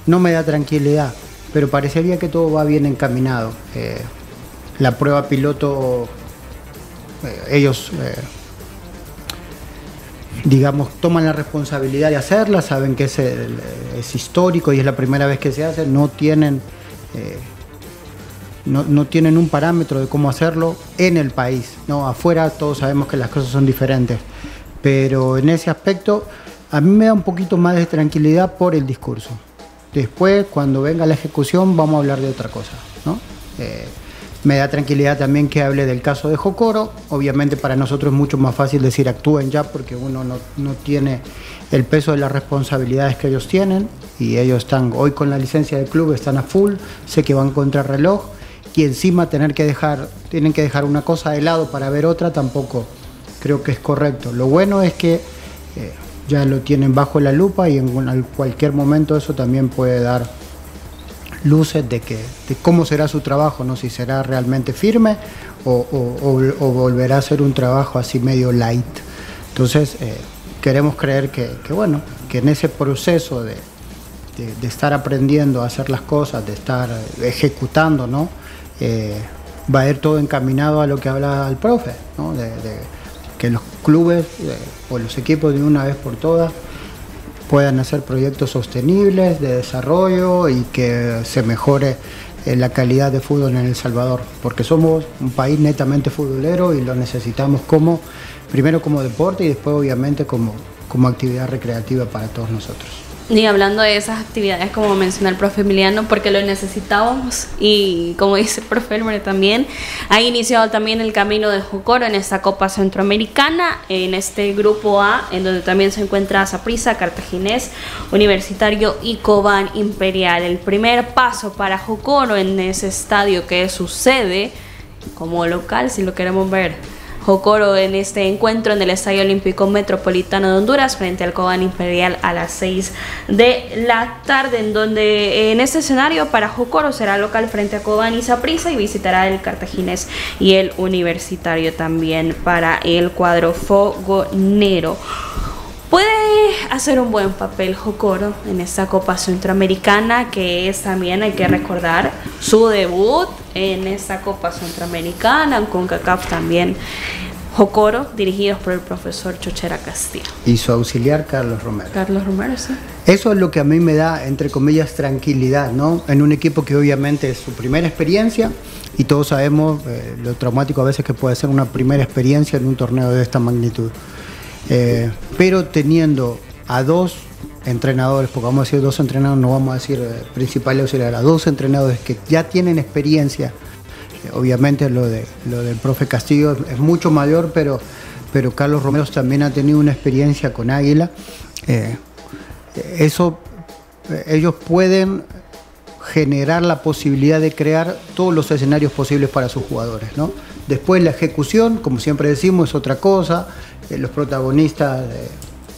[SPEAKER 3] no me da tranquilidad. Pero parecería que todo va bien encaminado. Eh, la prueba piloto, eh, ellos, eh, digamos, toman la responsabilidad de hacerla, saben que es, es histórico y es la primera vez que se hace, no tienen no, tienen un parámetro de cómo hacerlo en el país. ¿no? Afuera todos sabemos que las cosas son diferentes. Pero en ese aspecto a mí me da un poquito más de tranquilidad por el discurso. Después, cuando venga la ejecución, vamos a hablar de otra cosa. ¿no? Eh, me da tranquilidad también que hable del caso de Jocoro. Obviamente para nosotros es mucho más fácil decir actúen ya porque uno no, no, tiene el peso de las responsabilidades que ellos tienen y ellos están hoy con la licencia del club, están a full, sé que van contra reloj y encima tener que dejar, tienen que dejar una cosa de lado para ver otra tampoco creo que es correcto. Lo bueno es que eh, ya lo tienen bajo la lupa y en cualquier momento eso también puede dar luces de, que, de cómo será su trabajo, ¿no? si será realmente firme o, volverá a ser un trabajo así medio light. Entonces, eh, queremos creer que, bueno, que en ese proceso de, estar aprendiendo a hacer las cosas, de estar ejecutando, ¿no? Eh, va a ir todo encaminado a lo que habla el profe, ¿no? de, que los clubes o los equipos de una vez por todas puedan hacer proyectos sostenibles de desarrollo y que se mejore eh, la calidad de fútbol en El Salvador, porque somos un país netamente futbolero y lo necesitamos como, primero como deporte y después obviamente como, como actividad recreativa para todos nosotros.
[SPEAKER 2] Y hablando de esas actividades, como menciona el profe Emiliano, porque lo necesitábamos y como *laughs* dice el profe Elmer también, ha iniciado también el camino de Jocoro en esta Copa Centroamericana, en este grupo A, en donde también se encuentra Zaprisa, Cartaginés, Universitario y Cobán Imperial. El primer paso para Jocoro en ese estadio que sucede como local, si lo queremos ver Jocoro en este encuentro en el Estadio Olímpico Metropolitano de Honduras frente al Cobán Imperial a las 6 de la tarde, en donde en este escenario para Jocoro será local frente a Cobán y Saprissa y visitará el Cartaginés y el Universitario también para el cuadro fogonero. Puede hacer un buen papel Jocoro en esta Copa Centroamericana, que es también, hay que recordar, su debut en esta Copa Centroamericana, con CACAF también. Jocoro, dirigidos por el profesor Chochera Castillo.
[SPEAKER 3] Y su auxiliar Carlos Romero.
[SPEAKER 2] Carlos Romero, sí.
[SPEAKER 3] Eso es lo que a mí me da, entre comillas, tranquilidad, ¿no? En un equipo que obviamente es su primera experiencia y todos sabemos eh, lo traumático a veces que puede ser una primera experiencia en un torneo de esta magnitud. Eh, pero teniendo a dos entrenadores, porque vamos a decir dos entrenadores, no vamos a decir eh, principales auxiliares, dos entrenadores que ya tienen experiencia, eh, obviamente lo, de, lo del profe Castillo es mucho mayor, pero, pero Carlos Romero también ha tenido una experiencia con Águila. Eh, eso, ellos pueden generar la posibilidad de crear todos los escenarios posibles para sus jugadores. ¿no? Después la ejecución, como siempre decimos, es otra cosa. los protagonistas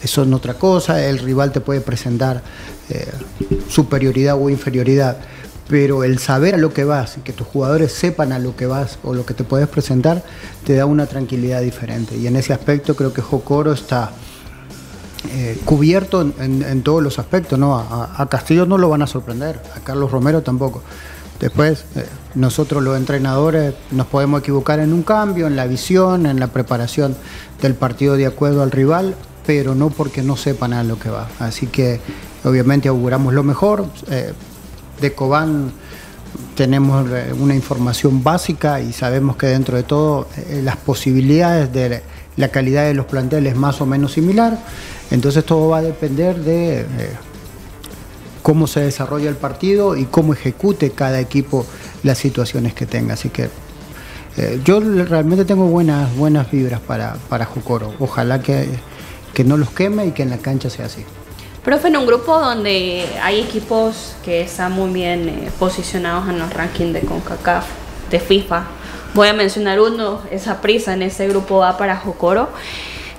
[SPEAKER 3] son otra cosa, el rival te puede presentar eh, superioridad o inferioridad, pero el saber a lo que vas, que tus jugadores sepan a lo que vas o lo que te puedes presentar, te da una tranquilidad diferente. Y en ese aspecto creo que Jocoro está eh, cubierto en, todos los aspectos. ¿no? A, Castillo no lo van a sorprender, a Carlos Romero tampoco. Después, eh, nosotros los entrenadores nos podemos equivocar en un cambio, en la visión, en la preparación del partido de acuerdo al rival, pero no porque no sepan a lo que va. Así que obviamente auguramos lo mejor. Eh, de Cobán tenemos eh, una información básica y sabemos que dentro de todo eh, las posibilidades de la calidad de los planteles es más o menos similar. Entonces todo va a depender de cómo se desarrolla el partido y cómo ejecute cada equipo las situaciones que tenga. Así que yo realmente tengo buenas, buenas vibras para, para Jucoro. Ojalá que que no los queme y que en la cancha sea así.
[SPEAKER 2] Profe, en un grupo donde hay equipos que están muy bien eh, posicionados en los rankings de CONCACAF, de FIFA, voy a mencionar uno, esa prisa en ese grupo va para Jocoro.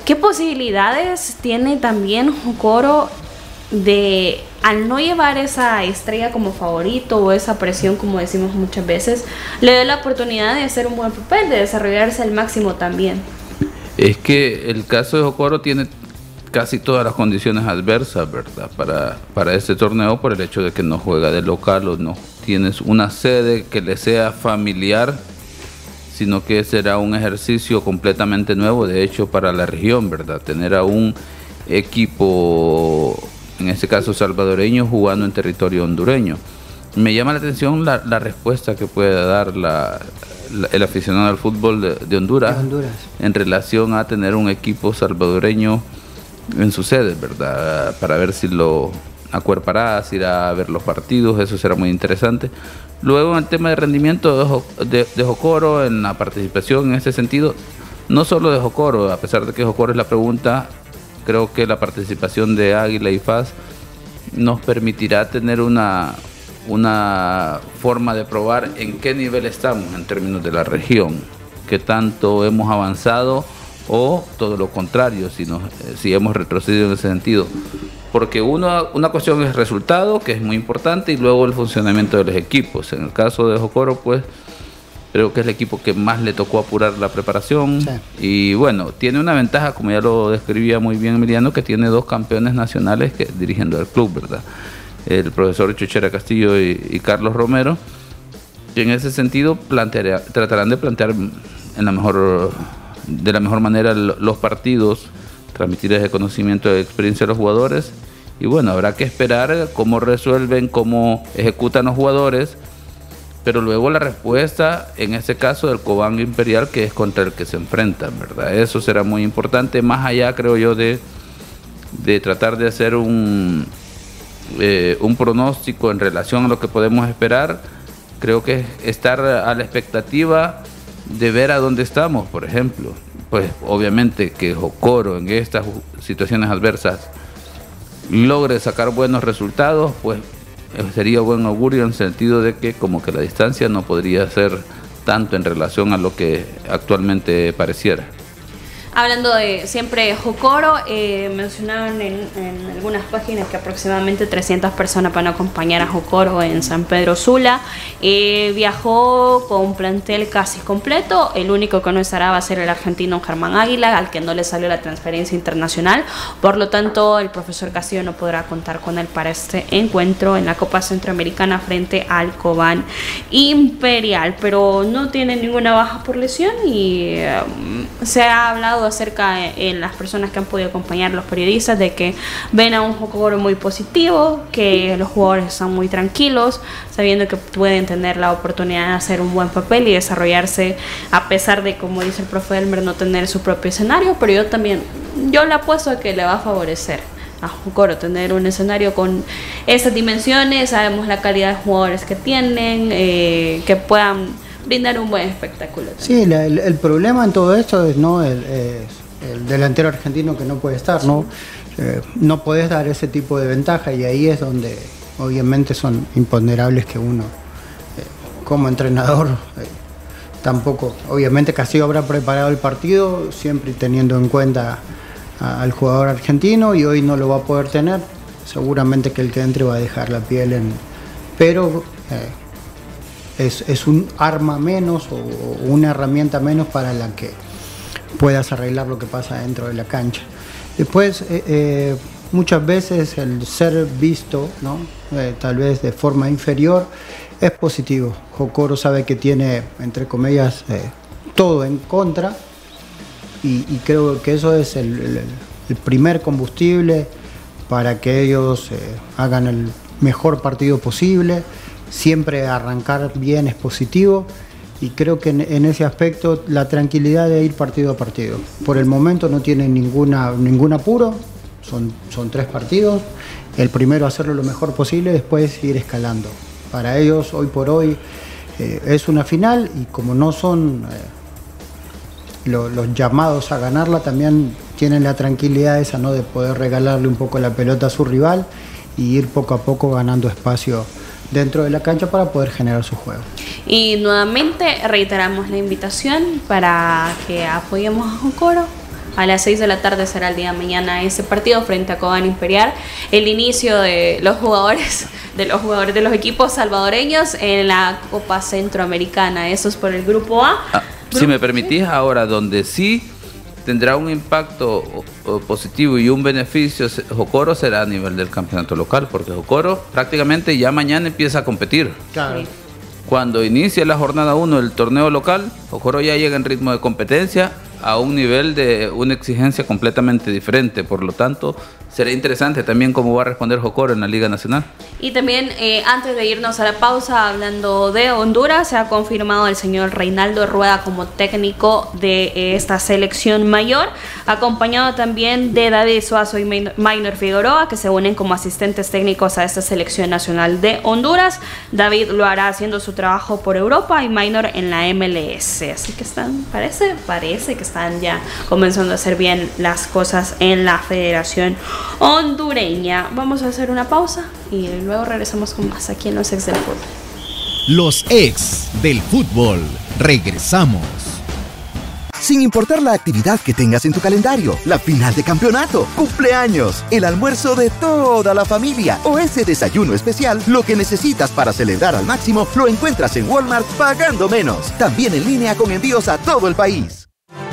[SPEAKER 2] ¿Qué posibilidades tiene también Jocoro de, al no llevar esa estrella como favorito o esa presión, como decimos muchas veces, le dé la oportunidad de hacer un buen papel, de desarrollarse al máximo también?
[SPEAKER 4] Es que el caso de Jocoro tiene casi todas las condiciones adversas, ¿verdad? Para, para este torneo por el hecho de que no juega de local o no tienes una sede que le sea familiar, sino que será un ejercicio completamente nuevo, de hecho, para la región, ¿verdad? Tener a un equipo, en este caso salvadoreño, jugando en territorio hondureño. Me llama la atención la, respuesta que puede dar la, la- el aficionado al fútbol de, de Honduras,
[SPEAKER 3] De Honduras.
[SPEAKER 4] en relación a tener un equipo salvadoreño en su sede, ¿verdad? Para ver si lo acuerpará, si irá a ver los partidos, eso será muy interesante. Luego en el tema de rendimiento de, Jo- de, de Jocoro, en la participación en ese sentido, no solo de Jocoro, a pesar de que Jocoro es la pregunta, creo que la participación de Águila y FAS nos permitirá tener una, una forma de probar en qué nivel estamos en términos de la región, qué tanto hemos avanzado o todo lo contrario, si, nos, eh, si hemos retrocedido en ese sentido. Porque uno, una cuestión es resultado, que es muy importante, y luego el funcionamiento de los equipos. En el caso de Jocoro, pues creo que es el equipo que más le tocó apurar la preparación. Y bueno, tiene una ventaja, como ya lo describía muy bien Emiliano, que tiene dos campeones nacionales que, dirigiendo el club, ¿verdad? El profesor Chuchera Castillo y, y Carlos Romero, que en ese sentido tratarán de plantear en la mejor, de la mejor manera lo- los partidos, transmitir ese conocimiento de experiencia a los jugadores. Y bueno, habrá que esperar cómo resuelven, cómo ejecutan los jugadores pero luego la respuesta, en este caso del Cobán Imperial, que es contra el que se enfrentan, ¿verdad? Eso será muy importante, más allá, creo yo, de, de tratar de hacer un, eh, un pronóstico en relación a lo que podemos esperar. Creo que es estar a la expectativa de ver a dónde estamos, por ejemplo. Pues obviamente que Jocoro en estas situaciones adversas logre sacar buenos resultados, pues eh, sería buen augurio en el sentido de que como que la distancia no podría ser tanto en relación a lo que actualmente pareciera.
[SPEAKER 2] Hablando de siempre Jocoro, eh, mencionaban en, en algunas páginas que aproximadamente 300 personas van a acompañar a Jocoro en San Pedro Sula. Eh, viajó con un plantel casi completo. El único que no estará va a ser el argentino Germán Águila, al que no le salió la transferencia internacional. Por lo tanto, el profesor Castillo no podrá contar con él para este encuentro en la Copa Centroamericana frente al Cobán Imperial. Pero no tiene ninguna baja por lesión y eh, se ha hablado acerca eh, en las personas que han podido acompañar los periodistas de que ven a un jugador muy positivo, que los jugadores están muy tranquilos, sabiendo que pueden tener la oportunidad de hacer un buen papel y desarrollarse a pesar de, como dice el profe Elmer, no tener su propio escenario, pero yo también, yo le apuesto a que le va a favorecer a Jocoro tener un escenario con esas dimensiones, sabemos la calidad de jugadores que tienen, eh, que puedan brindar un buen espectáculo.
[SPEAKER 3] Sí, el, el problema en todo esto es no el, delantero argentino que no puede estar, ¿no? Eh, no podés dar ese tipo de ventaja y ahí es donde obviamente son imponderables que uno eh, como entrenador eh, tampoco, obviamente Castillo habrá preparado el partido siempre teniendo en cuenta a- al jugador argentino y hoy no lo va a poder tener, seguramente que el que entre va a dejar la piel en... Pero es, un arma menos o, una herramienta menos para la que puedas arreglar lo que pasa dentro de la cancha. Después, eh, eh, muchas veces el ser visto, ¿no? Eh, tal vez de forma inferior, es positivo. Jocoro sabe que tiene, entre comillas, todo en contra y, creo que eso es el, el- primer combustible para que ellos hagan el mejor partido posible. Siempre arrancar bien es positivo y creo que en, ese aspecto la tranquilidad de ir partido a partido. Por el momento no tienen ninguna, ningún apuro, son, son tres partidos. El primero hacerlo lo mejor posible, después ir escalando. Para ellos hoy por hoy eh, es una final y como no son... eh, lo- los llamados a ganarla también tienen la tranquilidad esa, ¿no? De poder regalarle un poco la pelota a su rival y ir poco a poco ganando espacio dentro de la cancha para poder generar su juego.
[SPEAKER 2] Y nuevamente reiteramos la invitación para que apoyemos a Jocoro. A las 6 de la tarde será el día de mañana ese partido frente a Cobán Imperial. El inicio de los jugadores, de los jugadores de los equipos salvadoreños en la Copa Centroamericana. Eso es por el grupo A.
[SPEAKER 4] Ah, si me permitís, ahora donde sí tendrá un impacto positivo y un beneficio Jocoro será a nivel del campeonato local, porque Jocoro prácticamente ya mañana empieza a competir.
[SPEAKER 3] Claro.
[SPEAKER 4] Cuando inicie la jornada 1 del torneo local, Jocoro ya llega en ritmo de competencia a un nivel de una exigencia completamente diferente. Por lo tanto, será interesante también cómo va a responder Jocoro en la Liga Nacional.
[SPEAKER 2] Y también, eh, antes de irnos a la pausa, hablando de Honduras, se ha confirmado el señor Reinaldo Rueda como técnico de eh, esta selección mayor, acompañado también de David Suazo y Minor Figueroa, que se unen como asistentes técnicos a esta selección nacional de Honduras. David lo hará haciendo su trabajo por Europa y Minor en la MLS. Así que están, parece, parece que están ya comenzando a hacer bien las cosas en la federación hondureña. Vamos a hacer una pausa y luego regresamos con más aquí en los ex del fútbol.
[SPEAKER 7] Los ex del fútbol. Regresamos.
[SPEAKER 8] Sin importar la actividad que tengas en tu calendario, la final de campeonato, cumpleaños, el almuerzo de toda la familia o ese desayuno especial, lo que necesitas para celebrar al máximo lo encuentras en Walmart pagando menos. También en línea con envíos a todo el país.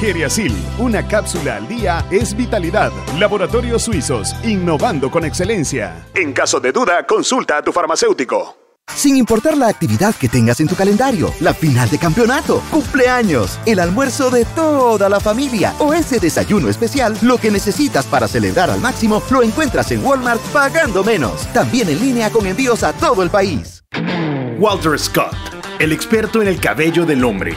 [SPEAKER 10] Geriasil, una cápsula al día es vitalidad. Laboratorios Suizos, innovando con excelencia. En caso de duda, consulta a tu farmacéutico.
[SPEAKER 8] Sin importar la actividad que tengas en tu calendario, la final de campeonato, cumpleaños, el almuerzo de toda la familia o ese desayuno especial, lo que necesitas para celebrar al máximo lo encuentras en Walmart pagando menos. También en línea con envíos a todo el país.
[SPEAKER 11] Walter Scott, el experto en el cabello del hombre.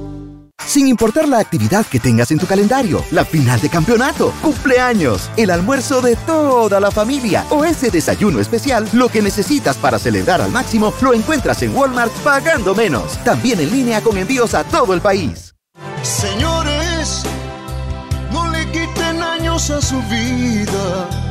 [SPEAKER 8] Sin importar la actividad que tengas en tu calendario, la final de campeonato, cumpleaños, el almuerzo de toda la familia o ese desayuno especial, lo que necesitas para celebrar al máximo lo encuentras en Walmart pagando menos. También en línea con envíos a todo el país.
[SPEAKER 9] Señores, no le quiten años a su vida.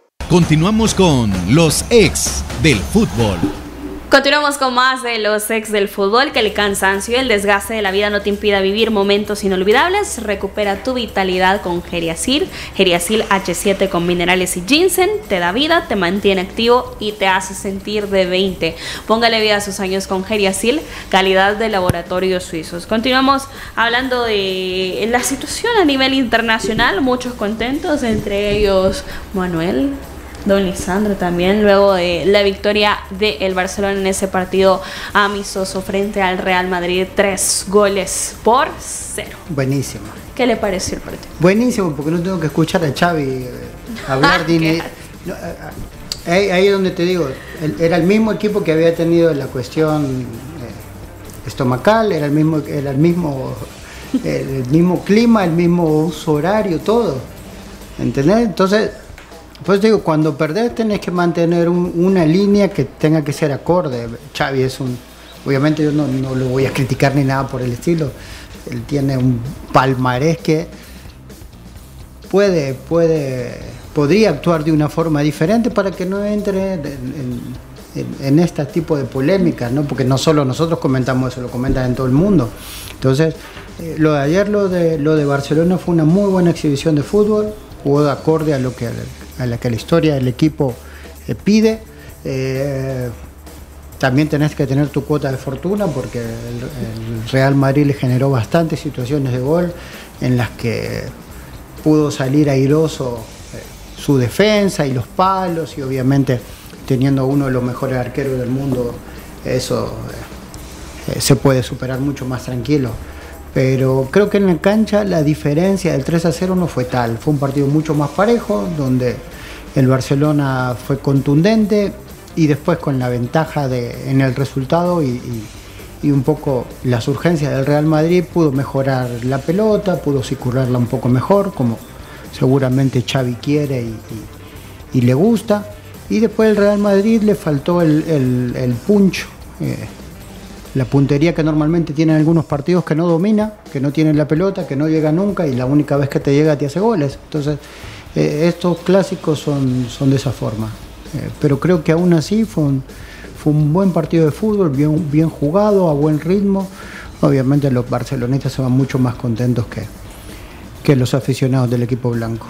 [SPEAKER 7] Continuamos con los ex del fútbol.
[SPEAKER 2] Continuamos con más de los ex del fútbol, que el cansancio y el desgaste de la vida no te impida vivir momentos inolvidables. Recupera tu vitalidad con Geriasil. Geriasil H7 con minerales y ginseng te da vida, te mantiene activo y te hace sentir de 20. Póngale vida a sus años con Geriasil, calidad de laboratorios suizos. Continuamos hablando de la situación a nivel internacional, muchos contentos, entre ellos Manuel, Don Lisandro también, luego de la victoria del Barcelona en ese partido amistoso frente al Real Madrid, tres goles por cero.
[SPEAKER 3] Buenísimo.
[SPEAKER 2] ¿Qué le pareció el partido?
[SPEAKER 3] Buenísimo, porque no tengo que escuchar a Xavi *laughs* eh, hablar de... No, eh, ahí, ahí es donde te digo, era el mismo equipo que había tenido la cuestión eh, estomacal, era el mismo, era el mismo, el mismo clima, el mismo uso horario, todo. ¿Entendés? Entonces, pues digo, cuando perdés tenés que mantener un- una línea que tenga que ser acorde. Xavi es un, obviamente yo no, no lo voy a criticar ni nada por el estilo. Él tiene un palmarés que puede, puede, podría actuar de una forma diferente para que no entre en, en- en- en este tipo de polémicas, ¿no? Porque no solo nosotros comentamos eso, lo comentan en todo el mundo. Entonces, eh, lo de ayer, lo de, lo de Barcelona fue una muy buena exhibición de fútbol, jugó de acorde a lo que a la, que la historia del equipo eh, pide. Eh, también tenés que tener tu cuota de fortuna porque el, Real Madrid le generó bastantes situaciones de gol en las que pudo salir airoso eh, su defensa y los palos y obviamente teniendo uno de los mejores arqueros del mundo, eso se puede superar mucho más tranquilo. Pero creo que en la cancha la diferencia del 3 a 0 no fue tal. Fue un partido mucho más parejo, donde el Barcelona fue contundente y después con la ventaja de, en el resultado y, un poco las urgencias del Real Madrid pudo mejorar la pelota, pudo circularla un poco mejor, como seguramente Xavi quiere y le gusta. Y después el Real Madrid le faltó el, el, el punch, eh, la puntería que normalmente tienen algunos partidos que no domina, que no tienen la pelota, que no llega nunca y la única vez que te llega te hace goles. Entonces, eh, estos clásicos son, son de esa forma. Eh, pero creo que aún así fue un, fue un buen partido de fútbol, bien, bien jugado, a buen ritmo. Obviamente los barcelonistas se van mucho más contentos que, que los aficionados del equipo blanco.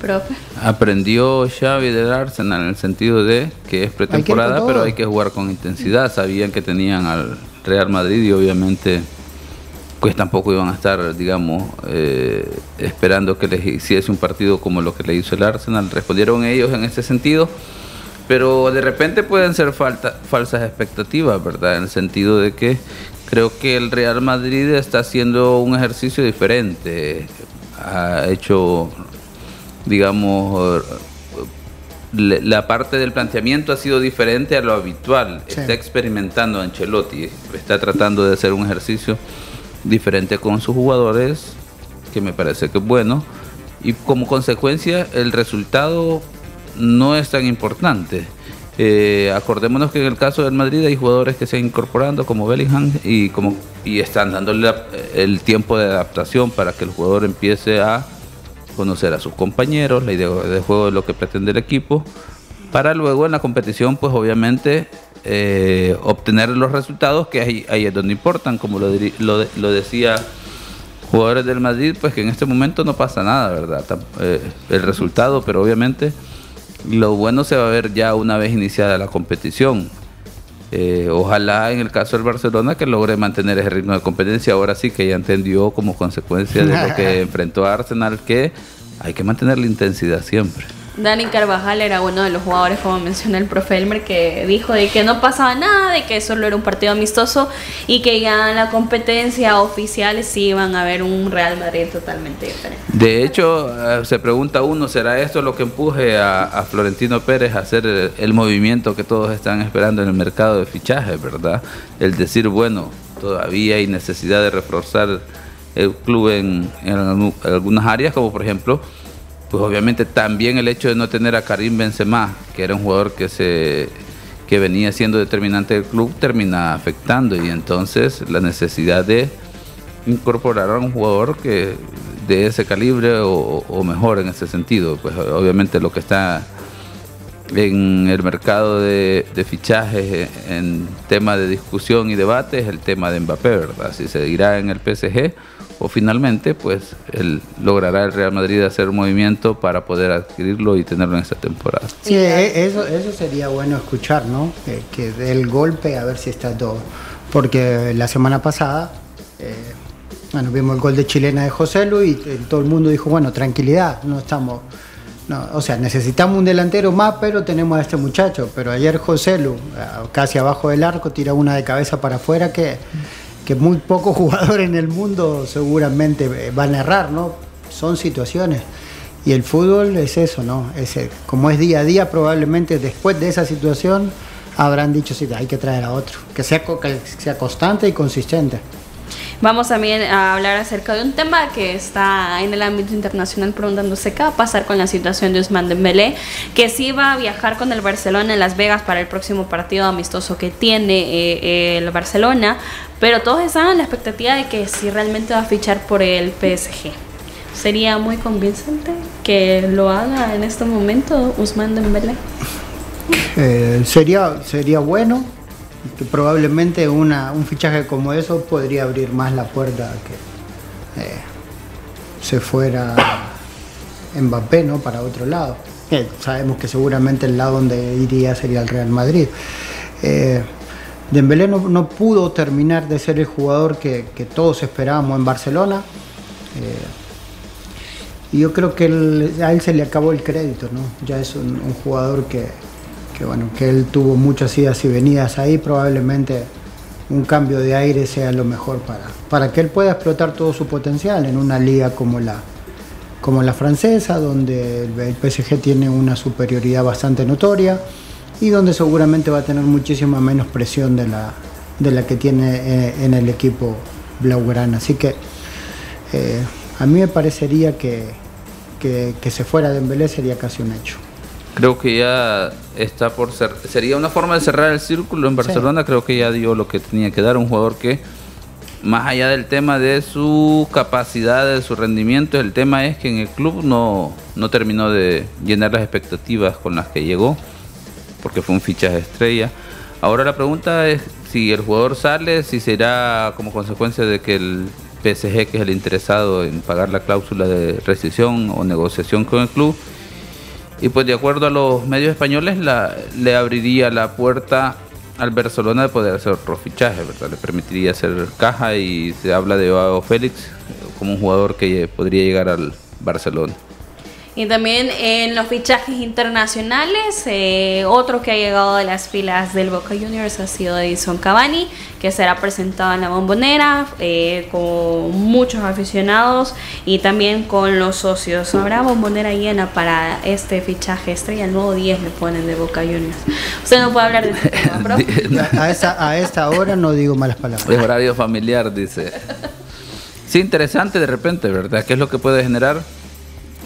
[SPEAKER 2] Profe.
[SPEAKER 4] Aprendió Xavi del Arsenal en el sentido de que es pretemporada, pero hay que jugar con intensidad. Sabían que tenían al Real Madrid y obviamente pues tampoco iban a estar, digamos, eh, esperando que les hiciese un partido como lo que le hizo el Arsenal. Respondieron ellos en ese sentido, pero de repente pueden ser falta- falsas expectativas, ¿verdad? En el sentido de que creo que el Real Madrid está haciendo un ejercicio diferente. Ha hecho digamos, la parte del planteamiento ha sido diferente a lo habitual.
[SPEAKER 3] Sí.
[SPEAKER 4] Está experimentando Ancelotti, está tratando de hacer un ejercicio diferente con sus jugadores, que me parece que es bueno. Y como consecuencia, el resultado no es tan importante. Eh, acordémonos que en el caso del Madrid hay jugadores que se han incorporando como Bellingham y como y están dándole el tiempo de adaptación para que el jugador empiece a conocer a sus compañeros, la idea de juego de lo que pretende el equipo, para luego en la competición, pues obviamente eh, obtener los resultados que ahí, ahí es donde importan, como lo, lo, de- lo decía jugadores del Madrid, pues que en este momento no pasa nada, ¿verdad? Eh, el resultado, pero obviamente lo bueno se va a ver ya una vez iniciada la competición. Eh, ojalá en el caso del Barcelona que logre mantener ese ritmo de competencia. Ahora sí que ya entendió como consecuencia de lo que *laughs* enfrentó a Arsenal que hay que mantener la intensidad siempre.
[SPEAKER 2] Dani Carvajal era uno de los jugadores, como menciona el profe Elmer, que dijo de que no pasaba nada, de que solo era un partido amistoso y que ya en la competencia oficial sí iban a ver un Real Madrid totalmente diferente.
[SPEAKER 4] De hecho, eh, se pregunta uno, ¿será esto lo que empuje a, Florentino Pérez a hacer el, movimiento que todos están esperando en el mercado de fichajes, verdad? El decir, bueno, todavía hay necesidad de reforzar el club en, en algu- algunas áreas, como por ejemplo, pues obviamente también el hecho de no tener a Karim Benzema, que era un jugador que se que venía siendo determinante del club, termina afectando y entonces la necesidad de incorporar a un jugador que de ese calibre o, o mejor en ese sentido. Pues obviamente lo que está en el mercado de, de fichajes eh, en tema de discusión y debate es el tema de Mbappé, ¿verdad? Si se irá en el PSG o finalmente pues él logrará el Real Madrid hacer un movimiento para poder adquirirlo y tenerlo en esta temporada.
[SPEAKER 3] Sí, e- eso, eso sería bueno escuchar, ¿no? Eh, que dé el golpe a ver si está todo. Porque la semana pasada, eh, bueno, vimos el gol de chilena de José Luis y eh, todo el mundo dijo, bueno, tranquilidad, no estamos... No, o sea, necesitamos un delantero más, pero tenemos a este muchacho. Pero ayer José Lu, ah, casi abajo del arco, tira una de cabeza para afuera que, que muy pocos *laughs* jugadores en el mundo seguramente eh, van a errar, ¿no? Son situaciones. Y el fútbol es eso, ¿no? Es, eh, como es día a día, probablemente después de esa situación habrán dicho, sí, hay que traer a otro. Que sea, que sea constante y consistente.
[SPEAKER 2] Vamos también a hablar acerca de un tema que está en el ámbito internacional preguntándose qué va a pasar con la situación de Usman Dembélé, que sí va a viajar con el Barcelona en Las Vegas para el próximo partido amistoso que tiene eh, el Barcelona, pero todos están en la expectativa de que si realmente va a fichar por el PSG. Sería muy convincente que lo haga en este momento Usman Dembélé.
[SPEAKER 3] Eh, sería, sería bueno, que probablemente una, un fichaje como eso podría abrir más la puerta a que eh, se fuera Mbappé ¿no? para otro lado. Sabemos que seguramente el lado donde iría sería el Real Madrid. Eh, Dembélé no, no pudo terminar de ser el jugador que, todos esperábamos en Barcelona. Eh, y yo creo que a él se le acabó el crédito, ¿no? Ya es un jugador que, que bueno, que él tuvo muchas idas y venidas ahí, probablemente un cambio de aire sea lo mejor para, para que él pueda explotar todo su potencial en una liga como la, como la francesa, donde el PSG tiene una superioridad bastante notoria y donde seguramente va a tener muchísima menos presión de la, de la que tiene eh, en el equipo blaugrana. Así que eh, a mí me parecería que, que, se fuera de Dembélé sería casi un hecho.
[SPEAKER 4] Creo que ya está por ser. Sería una forma de cerrar el círculo en Barcelona. Creo que ya dio lo que tenía que dar. Un jugador que, más allá del tema de su capacidad, de su rendimiento, el tema es que en el club no, no terminó de llenar las expectativas con las que llegó, porque fue un fichaje estrella. Ahora la pregunta es si el jugador sale, si será como consecuencia de que el PSG, que es el interesado en pagar la cláusula de rescisión o negociación con el club, y pues de acuerdo a los medios españoles le abriría la puerta al Barcelona de poder hacer otro fichaje, ¿verdad? Le permitiría hacer caja y se habla de Félix como un jugador que podría llegar al Barcelona.
[SPEAKER 2] Y también en los fichajes internacionales, eh, otro que ha llegado de las filas del Boca Juniors ha sido Edison Cavani, que será presentado en la bombonera eh, con muchos aficionados y también con los socios. Habrá bombonera llena para este fichaje estrella, el nuevo 10 le ponen de Boca Juniors. Usted no puede hablar de este tema. *laughs*
[SPEAKER 3] A, esa, a esta hora no digo malas palabras.
[SPEAKER 4] Es horario familiar, dice. Sí, interesante de repente, ¿verdad? ¿Qué es lo que puede generar?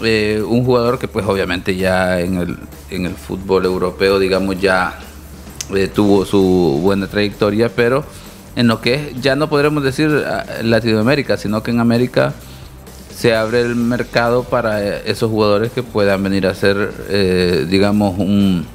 [SPEAKER 4] Eh, un jugador que pues obviamente ya en el, en el fútbol europeo, digamos, ya eh, tuvo su buena trayectoria, pero en lo que es, ya no podremos decir ah, Latinoamérica, sino que en América se abre el mercado para eh, esos jugadores que puedan venir a hacer, digamos, un,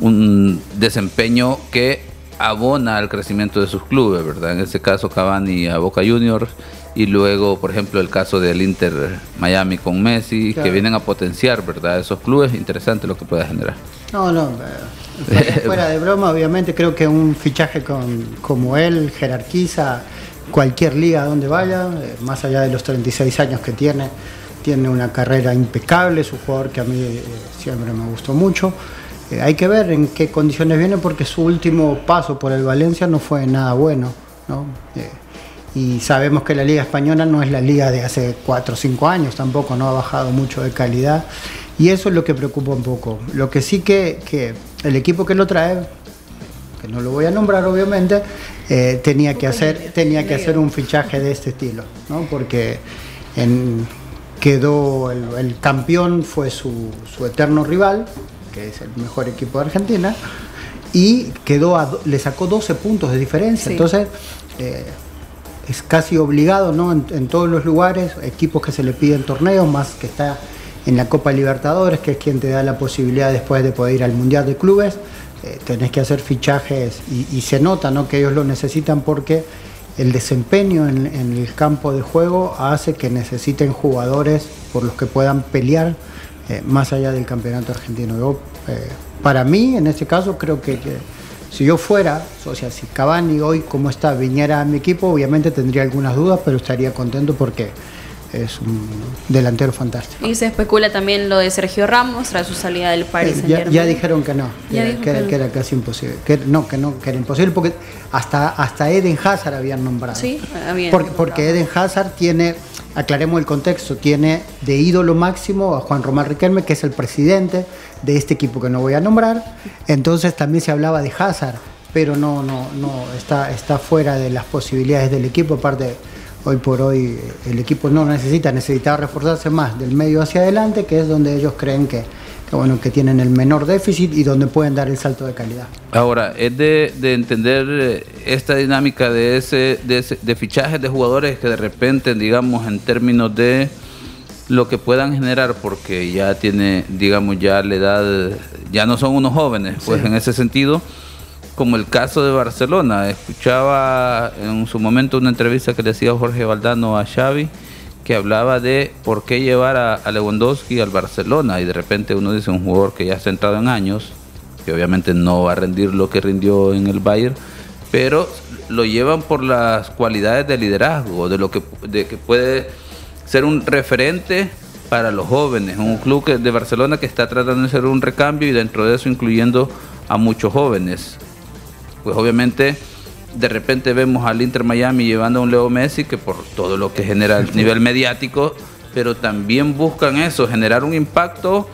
[SPEAKER 4] un desempeño que abona al crecimiento de sus clubes, ¿verdad? En este caso Cavani a Boca Juniors y luego, por ejemplo, el caso del Inter Miami con Messi,
[SPEAKER 3] Claro.
[SPEAKER 4] que vienen a potenciar, ¿verdad? Esos clubes, interesante lo que pueda generar.
[SPEAKER 3] No, no, eh, fuera, *laughs* fuera de broma, obviamente creo que un fichaje con, como él jerarquiza cualquier liga donde vaya, eh, más allá de los 36 años que tiene, tiene una carrera impecable, es un jugador que a mí eh, siempre me gustó mucho. Eh, hay que ver en qué condiciones viene porque su último paso por el Valencia no fue nada bueno, ¿no? Eh, y sabemos que la liga española no es la liga de hace 4 o 5 años, tampoco no ha bajado mucho de calidad y eso es lo que preocupa un poco. Lo que sí que, que el equipo que lo trae, que no lo voy a nombrar obviamente, eh, tenía, que hacer, tenía que hacer un fichaje de este estilo, ¿no? porque en- quedó el, el campeón fue su, su eterno rival, que es el mejor equipo de Argentina, y quedó a le sacó 12 puntos de diferencia.
[SPEAKER 2] Sí.
[SPEAKER 3] Entonces, eh, es casi obligado, ¿no? En, en todos los lugares, equipos que se le piden torneos, más que está en la Copa Libertadores, que es quien te da la posibilidad después de poder ir al Mundial de Clubes, eh, tenés que hacer fichajes y, y se nota, ¿no? Que ellos lo necesitan porque el desempeño en, en el campo de juego hace que necesiten jugadores por los que puedan pelear eh, más allá del campeonato argentino. Yo, eh, para mí, en este caso, creo que, que si yo fuera, o sea, si Cavani hoy como está viniera a mi equipo, obviamente tendría algunas dudas, pero estaría contento porque es un delantero fantástico.
[SPEAKER 2] Y se especula también lo de Sergio Ramos tras su salida del Paris
[SPEAKER 3] Eh,
[SPEAKER 2] Saint
[SPEAKER 3] ya,
[SPEAKER 2] Germain.
[SPEAKER 3] ya dijeron que no, que, era,
[SPEAKER 2] que
[SPEAKER 3] era casi imposible. Que, no, que no, que era imposible porque hasta, hasta Eden Hazard habían nombrado.
[SPEAKER 2] Sí, habían
[SPEAKER 3] Porque, porque Eden Hazard tiene, aclaremos el contexto, tiene de ídolo máximo a Juan Román Riquelme, que es el presidente de este equipo que no voy a nombrar. Entonces también se hablaba de Hazard, pero no, no, no, está, está fuera de las posibilidades del equipo. Aparte, hoy por hoy el equipo no necesita, necesitaba reforzarse más del medio hacia adelante, que es donde ellos creen que, que, bueno, que tienen el menor déficit y donde pueden dar el salto de calidad.
[SPEAKER 4] Ahora, es de, de entender eh, esta dinámica de ese, de ese de fichajes de jugadores que de repente, digamos, en términos de lo que puedan generar, porque ya tiene, digamos, ya la edad, ya no son unos jóvenes, pues
[SPEAKER 12] Sí.
[SPEAKER 4] en ese sentido, como el caso de Barcelona. Escuchaba en su momento una entrevista que le hacía Jorge Valdano a Xavi, que hablaba de por qué llevar a, Lewandowski al Barcelona y de repente uno dice un jugador que ya está entrado en años, que obviamente no va a rendir lo que rindió en el Bayern, pero lo llevan por las cualidades de liderazgo, de lo que, de que puede ser un referente para los jóvenes, un club de Barcelona que está tratando de hacer un recambio y dentro de eso incluyendo a muchos jóvenes. Pues obviamente de repente vemos al Inter Miami llevando a un Leo Messi que por todo lo que genera el nivel mediático, pero también buscan eso, generar un impacto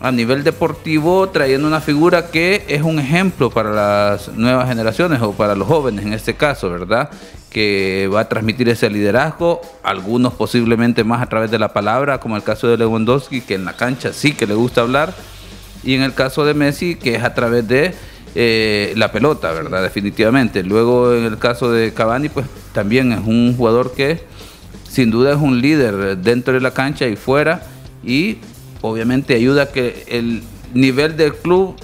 [SPEAKER 4] a nivel deportivo trayendo una figura que es un ejemplo para las nuevas generaciones o para los jóvenes en este caso, ¿verdad? Que va a transmitir ese liderazgo, algunos posiblemente más a través de la palabra, como el caso de Lewandowski, que en la cancha sí que le gusta hablar, y en el caso de Messi, que es a través de eh, la pelota, ¿verdad? Definitivamente. Luego en el caso de Cavani, pues también es un jugador que sin duda es un líder dentro de la cancha y fuera y obviamente ayuda a que el nivel del club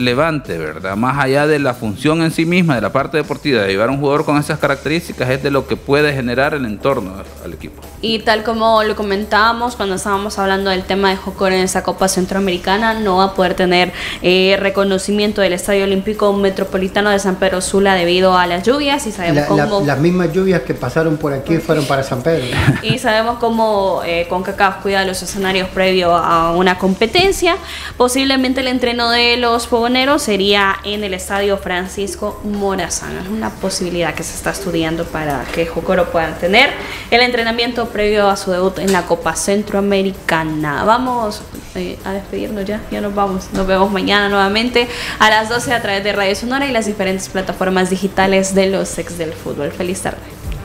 [SPEAKER 4] levante, ¿verdad? Más allá de la función en sí misma, de la parte deportiva, de llevar a un jugador con esas características, es de lo que puede generar el entorno al equipo.
[SPEAKER 2] Y tal como lo comentábamos cuando estábamos hablando del tema de Jocor en esa Copa Centroamericana, no va a poder tener eh, reconocimiento del Estadio Olímpico Metropolitano de San Pedro Sula debido a las lluvias y sabemos
[SPEAKER 3] La- la-
[SPEAKER 2] cómo...
[SPEAKER 3] las mismas lluvias que pasaron por aquí fueron para San Pedro. *laughs*
[SPEAKER 2] Y sabemos cómo eh, CONCACAF cuida los escenarios previo a una competencia. Posiblemente el entreno de los fogoneros sería en el estadio Francisco Morazán. Es una posibilidad que se está estudiando para que Jocoro puedan tener el entrenamiento previo a su debut en la Copa Centroamericana. Vamos eh, a despedirnos ya, ya nos vamos. Nos vemos mañana nuevamente a las 12 a través de Radio Sonora y las diferentes plataformas digitales de los ex del fútbol. Feliz tarde.